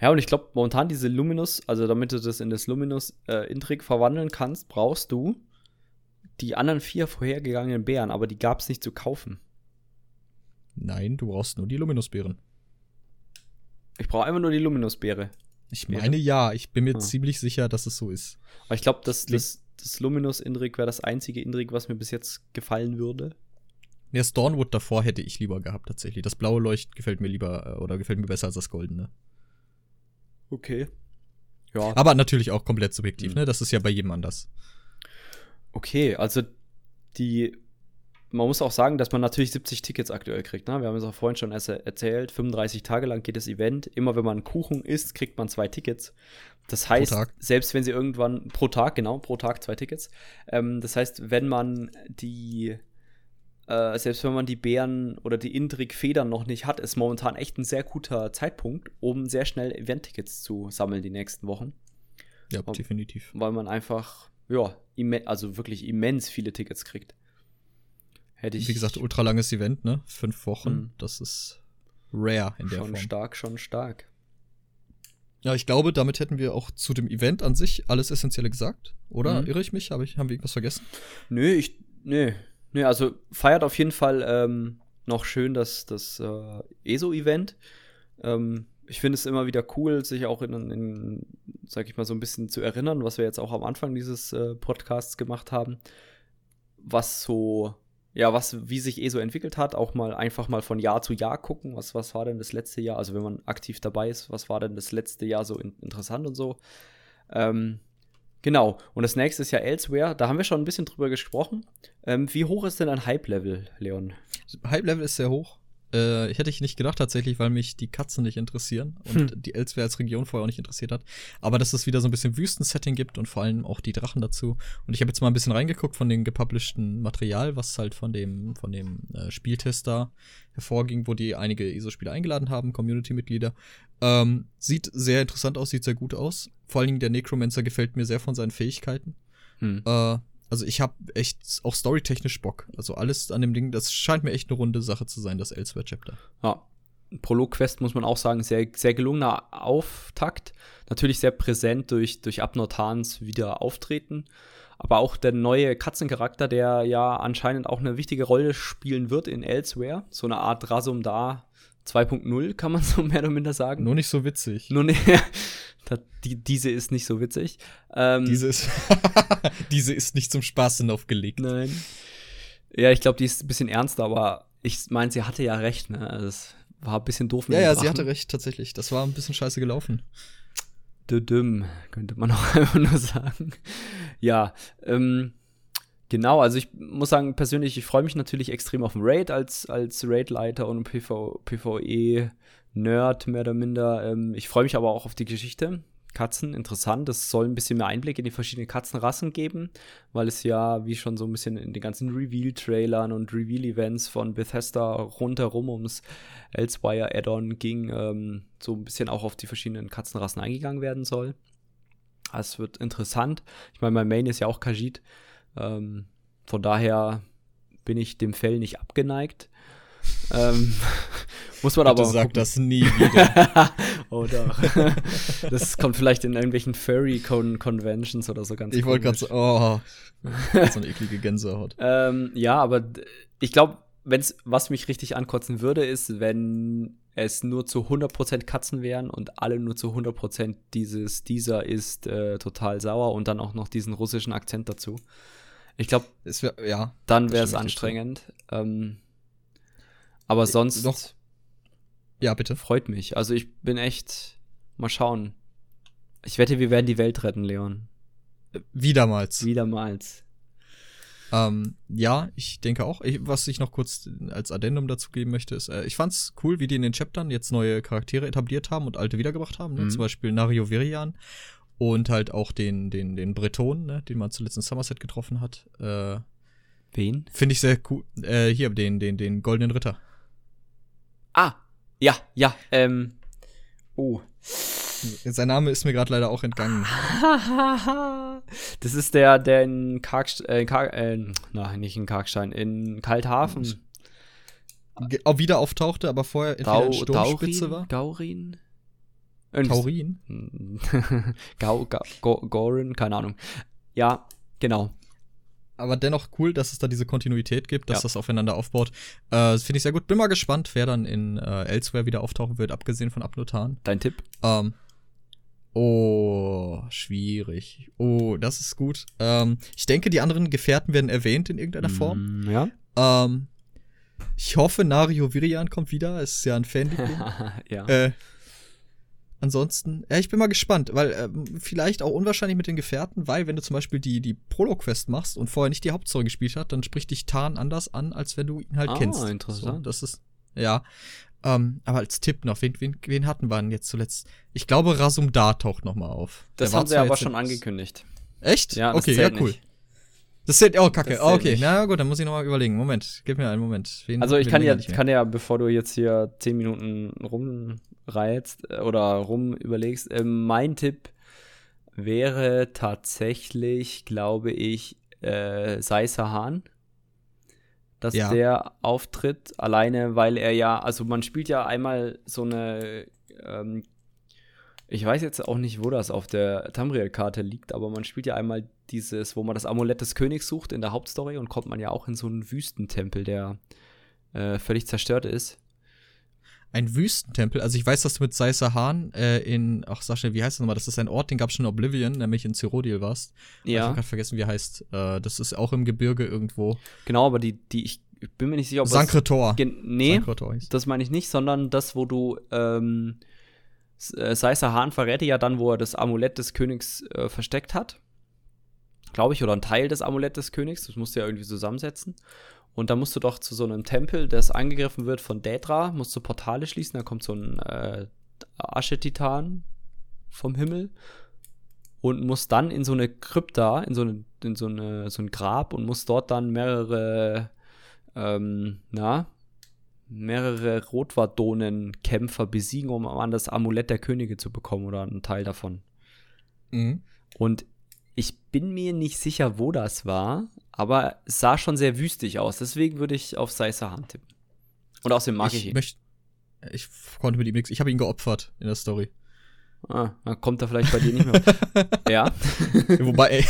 Ja, und ich glaube, momentan diese Luminous, also damit du das in das Luminous äh, Intrig verwandeln kannst, brauchst du die anderen vier vorhergegangenen Bären, aber die gab es nicht zu kaufen. Nein, du brauchst nur die Luminous-Beeren. Ich brauche einfach nur die Luminous-Beere. Ich meine ja, ich bin mir Ah. ziemlich sicher, dass es so ist. Aber ich glaube, das, das, das Luminous Indrik wäre das einzige Indrik, was mir bis jetzt gefallen würde. Ja, Stornwood davor hätte ich lieber gehabt, tatsächlich. Das blaue Leucht gefällt mir lieber äh, oder gefällt mir besser als das goldene. Okay. Ja. Aber natürlich auch komplett subjektiv, Mhm. ne? Das ist ja bei jedem anders. Okay, also die. Man muss auch sagen, dass man natürlich 70 Tickets aktuell kriegt. Ne? Wir haben es auch vorhin schon erst erzählt. 35 Tage lang geht das Event. Immer wenn man einen Kuchen isst, kriegt man zwei Tickets. Das heißt, selbst wenn sie irgendwann pro Tag, genau, pro Tag zwei Tickets. Ähm, das heißt, wenn man die, äh, selbst wenn man die Bären oder die Indrik-Federn noch nicht hat, ist momentan echt ein sehr guter Zeitpunkt, um sehr schnell Event-Tickets zu sammeln die nächsten Wochen Ja, definitiv. weil man einfach, ja, also wirklich immens viele Tickets kriegt. Hätte ich Wie gesagt, ultra langes Event, ne? Fünf Wochen. Mhm. Das ist rare in der schon Form. stark, schon stark. Ja, ich glaube, damit hätten wir auch zu dem Event an sich alles Essentielle gesagt. Oder Mhm. irre ich mich? Hab ich, haben wir irgendwas vergessen? Nö, ich, nö, nö, also feiert auf jeden Fall ähm, noch schön das, das äh, ESO-Event. Ähm, ich finde es immer wieder cool, sich auch in, in, sag ich mal, so ein bisschen zu erinnern, was wir jetzt auch am Anfang dieses äh, Podcasts gemacht haben, was so ja, was, wie sich eh so entwickelt hat, auch mal einfach mal von Jahr zu Jahr gucken, was, was war denn das letzte Jahr, also wenn man aktiv dabei ist, was war denn das letzte Jahr so in, interessant und so. Ähm, genau, und das nächste ist ja Elsewhere, da haben wir schon ein bisschen drüber gesprochen. Ähm, wie hoch ist denn ein Hype-Level, Leon? Hype-Level ist sehr hoch. Äh, hätte ich nicht gedacht tatsächlich, weil mich die Katzen nicht interessieren und hm. die Elsewhere als Region vorher auch nicht interessiert hat. Aber dass es wieder so ein bisschen Wüstensetting gibt und vor allem auch die Drachen dazu. Und ich habe jetzt mal ein bisschen reingeguckt von dem gepublisheden Material, was halt von dem, von dem äh, Spieltester hervorging, wo die einige ISO-Spiele eingeladen haben, Community-Mitglieder. Ähm, sieht sehr interessant aus, sieht sehr gut aus. Vor allen Dingen der Necromancer gefällt mir sehr von seinen Fähigkeiten. Hm. Äh, also ich habe echt auch storytechnisch Bock. Also alles an dem Ding, das scheint mir echt eine runde Sache zu sein, das Elsewhere Chapter. Ja. Prolog-Quest muss man auch sagen, sehr, sehr gelungener Auftakt. Natürlich sehr präsent durch, durch Abnortans wieder auftreten. Aber auch der neue Katzencharakter, der ja anscheinend auch eine wichtige Rolle spielen wird in Elsewhere. So eine Art Rasum da 2.0, kann man so mehr oder minder sagen. Nur nicht so witzig. Nur nicht. die, diese ist nicht so witzig. Ähm, diese, ist diese ist nicht zum Spaß aufgelegt. Nein. Ja, ich glaube, die ist ein bisschen ernster, aber ich meine, sie hatte ja recht, ne? Also, das war ein bisschen doof mit Ja, ja, sie hatte recht, tatsächlich. Das war ein bisschen scheiße gelaufen. Düdüm, könnte man auch einfach nur sagen. Ja, ähm, Genau, also ich muss sagen, persönlich, ich freue mich natürlich extrem auf den Raid als, als Raid-Leiter und PV, PvE-Nerd, mehr oder minder. Ähm, ich freue mich aber auch auf die Geschichte. Katzen, interessant. Es soll ein bisschen mehr Einblick in die verschiedenen Katzenrassen geben, weil es ja, wie schon so ein bisschen in den ganzen Reveal-Trailern und Reveal-Events von Bethesda rundherum ums Elsewire Add-on ging, ähm, so ein bisschen auch auf die verschiedenen Katzenrassen eingegangen werden soll. Es wird interessant. Ich meine, mein Main ist ja auch Kajit. Ähm, von daher bin ich dem Fell nicht abgeneigt. Ähm, muss man Bitte aber. Sag das nie wieder. oh doch. das kommt vielleicht in irgendwelchen Furry-Conventions oder so ganz Ich wollte gerade so, oh, so eine eklige Gänsehaut. ähm, ja, aber ich glaube, wenn's, was mich richtig ankotzen würde, ist, wenn es nur zu 100% Katzen wären und alle nur zu 100% dieses, dieser ist äh, total sauer und dann auch noch diesen russischen Akzent dazu. Ich glaube, ja, dann wäre es anstrengend. Ähm, aber sonst. Noch, ja, bitte. Freut mich. Also ich bin echt. Mal schauen. Ich wette, wir werden die Welt retten, Leon. Wiedermals. Wiedermals. Ähm, ja, ich denke auch. Ich, was ich noch kurz als Addendum dazu geben möchte, ist, äh, ich fand's cool, wie die in den Chaptern jetzt neue Charaktere etabliert haben und alte wiedergebracht haben. Ne? Mhm. Zum Beispiel Nario Virian und halt auch den, den, den Breton, ne, den man zuletzt in Somerset getroffen hat. Äh, Wen? Finde ich sehr cool. Äh, hier, den, den, den Goldenen Ritter. Ja, ja, ähm. Oh. Sein Name ist mir gerade leider auch entgangen. das ist der, der in Karkstein, äh, Kark, äh, nein, nicht in Karkstein, in Kalthafen. Auch wieder auftauchte, aber vorher in Dau, Sturmspitze Daurin, war. Gaurin? Taurin? Gau, Gau, Gorin, keine Ahnung. Ja, genau. Aber dennoch cool, dass es da diese Kontinuität gibt, dass ja. das aufeinander aufbaut. Äh, Finde ich sehr gut. Bin mal gespannt, wer dann in äh, Elsewhere wieder auftauchen wird, abgesehen von Abnotan. Dein Tipp? Ähm, oh, schwierig. Oh, das ist gut. Ähm, ich denke, die anderen Gefährten werden erwähnt in irgendeiner Form. Mm, ja. Ähm, ich hoffe, Nario Virian kommt wieder. Es ist ja ein Fan. ja. Äh, Ansonsten, ja, ich bin mal gespannt, weil äh, vielleicht auch unwahrscheinlich mit den Gefährten, weil wenn du zum Beispiel die, die Prolog-Quest machst und vorher nicht die Hauptstory gespielt hast, dann spricht dich Tarn anders an, als wenn du ihn halt ah, kennst. Ah, interessant. So, das ist, ja. Ähm, aber als Tipp noch, wen, wen, wen hatten wir denn jetzt zuletzt? Ich glaube, Rasum Da taucht noch mal auf. Das haben sie aber schon angekündigt. Echt? Ja, okay, ja, cool. Nicht. Das zählt, oh, kacke. Oh, okay, nicht. na gut, dann muss ich nochmal überlegen. Moment, gib mir einen Moment. Wen, also ich kann ja, kann ja, bevor du jetzt hier zehn Minuten rumreizt äh, oder rum überlegst, äh, mein Tipp wäre tatsächlich, glaube ich, äh, Seiser Hahn. Dass ja. der auftritt, alleine weil er ja, also man spielt ja einmal so eine ähm, ich weiß jetzt auch nicht, wo das auf der Tamriel-Karte liegt, aber man spielt ja einmal dieses, wo man das Amulett des Königs sucht in der Hauptstory und kommt man ja auch in so einen Wüstentempel, der äh, völlig zerstört ist. ein Wüstentempel. Also ich weiß, dass du mit Seiser Hahn äh, in, ach sag schnell, wie heißt das nochmal? Das ist ein Ort, den gab es schon in Oblivion, nämlich in Cyrodiil warst. Ich Ja, habe gerade vergessen, wie heißt. Äh, das ist auch im Gebirge irgendwo. genau, aber die, die, ich bin mir nicht sicher, ob Sankretor. es. Nee, Sankretor das meine ich nicht, sondern das, wo du, ähm, Äh, Seiser Hahn verrät ja dann, wo er das Amulett des Königs äh, versteckt hat. Glaube ich, oder ein Teil des Amulett des Königs. Das musst du ja irgendwie zusammensetzen. Und da musst du doch zu so einem Tempel, das angegriffen wird von Daedra, musst du Portale schließen. Da kommt so ein äh, Aschetitan vom Himmel und musst dann in so eine Krypta, in so, eine, in so, eine, so ein Grab und musst dort dann mehrere, ähm, na, mehrere Rotwardonen-Kämpfer besiegen, um an das Amulett der Könige zu bekommen oder einen Teil davon. Mhm. Und ich bin mir nicht sicher, wo das war, aber es sah schon sehr wüstig aus. Deswegen würde ich auf Seisahan tippen. Und außerdem mag ich, ich ihn. möchte. Ich konnte mit ihm nichts. Ich habe ihn geopfert in der Story. Ah, dann kommt er vielleicht bei dir nicht mehr. ja, Wobei, ey,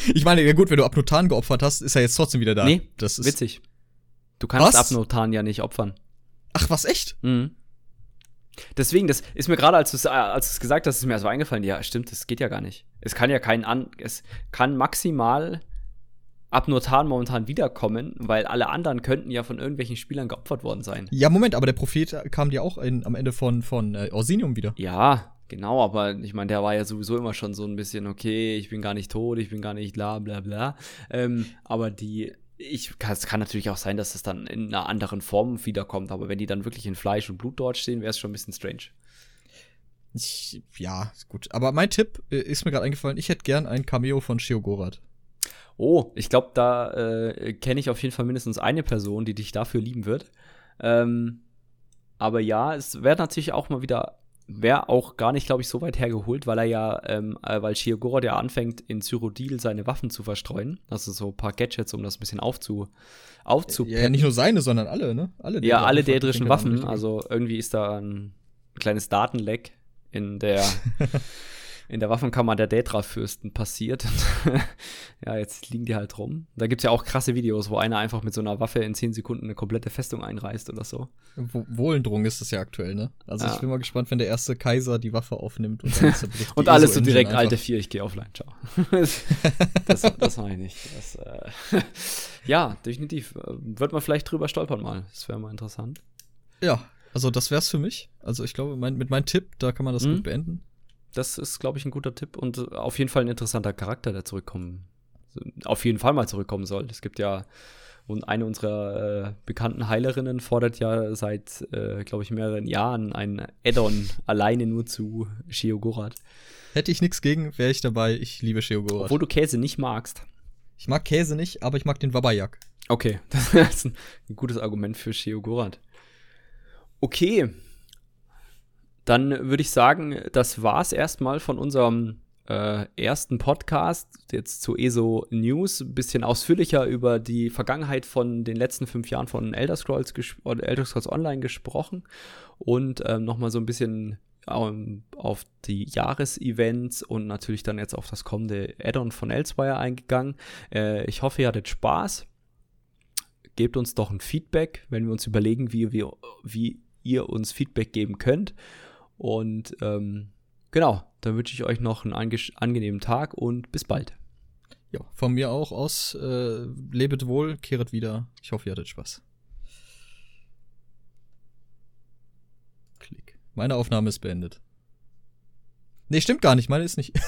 ich meine, ja gut, wenn du Abnotan geopfert hast, ist er jetzt trotzdem wieder da. Nee, das ist witzig. Du kannst Was? Abnotan ja nicht opfern. Ach, was echt? Mhm. Deswegen, das ist mir gerade, als du es äh, als du's gesagt hast, ist mir so eingefallen. Ja, stimmt, das geht ja gar nicht. Es kann ja kein an, es kann maximal Abnotan momentan wiederkommen, weil alle anderen könnten ja von irgendwelchen Spielern geopfert worden sein. Ja, Moment, aber der Prophet kam dir auch in, am Ende von, von äh, Orsinium wieder. Ja, genau, aber ich meine, der war ja sowieso immer schon so ein bisschen, okay, ich bin gar nicht tot, ich bin gar nicht bla bla bla. Ähm, aber die, ich, es kann natürlich auch sein, dass es dann in einer anderen Form wiederkommt, aber wenn die dann wirklich in Fleisch und Blut dort stehen, wäre es schon ein bisschen strange. Ich, ja, gut. Aber mein Tipp äh, ist mir gerade eingefallen, ich hätte gern ein Cameo von Sheogorath. Oh, ich glaube, da äh, kenne ich auf jeden Fall mindestens eine Person, die dich dafür lieben wird. Ähm, aber ja, es wäre natürlich auch mal wieder, wäre auch gar nicht, glaube ich, so weit hergeholt, weil er ja, ähm, äh, weil Shiogoro ja anfängt, in Cyrodiil seine Waffen zu verstreuen. Also so ein paar Gadgets, um das ein bisschen aufzu, aufzupeppen. Ja, nicht nur seine, sondern alle, ne? Alle Ja, alle dädrischen Waffen. Also irgendwie ist da ein kleines Datenleck in der, in der Waffenkammer der Daedra-Fürsten passiert. ja, jetzt liegen die halt rum. Da gibt's ja auch krasse Videos, wo einer einfach mit so einer Waffe in 10 Sekunden eine komplette Festung einreißt oder so. Wo Wohlendrung ist das ja aktuell, ne? Also Ja. ich bin mal gespannt, wenn der erste Kaiser die Waffe aufnimmt und Und alles so direkt, einfach. alte vier, ich gehe offline, ciao. das, das meine ich. Das, äh, ja, definitiv. Wird man vielleicht drüber stolpern mal. Das wäre mal interessant. Ja, also das wär's für mich. Also ich glaube, mein, mit meinem Tipp, da kann man das Mhm. gut beenden. Das ist, glaube ich, ein guter Tipp und auf jeden Fall ein interessanter Charakter, der zurückkommen, auf jeden Fall mal zurückkommen soll. Es gibt ja, und eine unserer äh, bekannten Heilerinnen fordert ja seit, äh, glaube ich, mehreren Jahren ein Add-on alleine nur zu Sheogorath. Hätte ich nichts gegen, wäre ich dabei. Ich liebe Sheogorath. Obwohl du Käse nicht magst. Ich mag Käse nicht, aber ich mag den Wabayak. Okay, das ist ein, gutes Argument für Sheogorath. Okay, dann würde ich sagen, das war's erstmal von unserem äh, ersten Podcast jetzt zu ESO News. Ein bisschen ausführlicher über die Vergangenheit von den letzten fünf Jahren von Elder Scrolls, Elder Scrolls Online gesprochen und ähm, nochmal so ein bisschen ähm, auf die Jahresevents und natürlich dann jetzt auf das kommende Add-on von Elsewhere eingegangen. Äh, ich hoffe, ihr hattet Spaß gebt uns doch ein Feedback, wenn wir uns überlegen, wie, wir, wie ihr uns Feedback geben könnt. Und ähm, genau, dann wünsche ich euch noch einen ange- angenehmen Tag und bis bald. Ja, von mir auch aus. Äh, lebet wohl, kehret wieder. Ich hoffe, ihr hattet Spaß. Klick. Meine Aufnahme ist beendet. Nee, stimmt gar nicht. Meine ist nicht.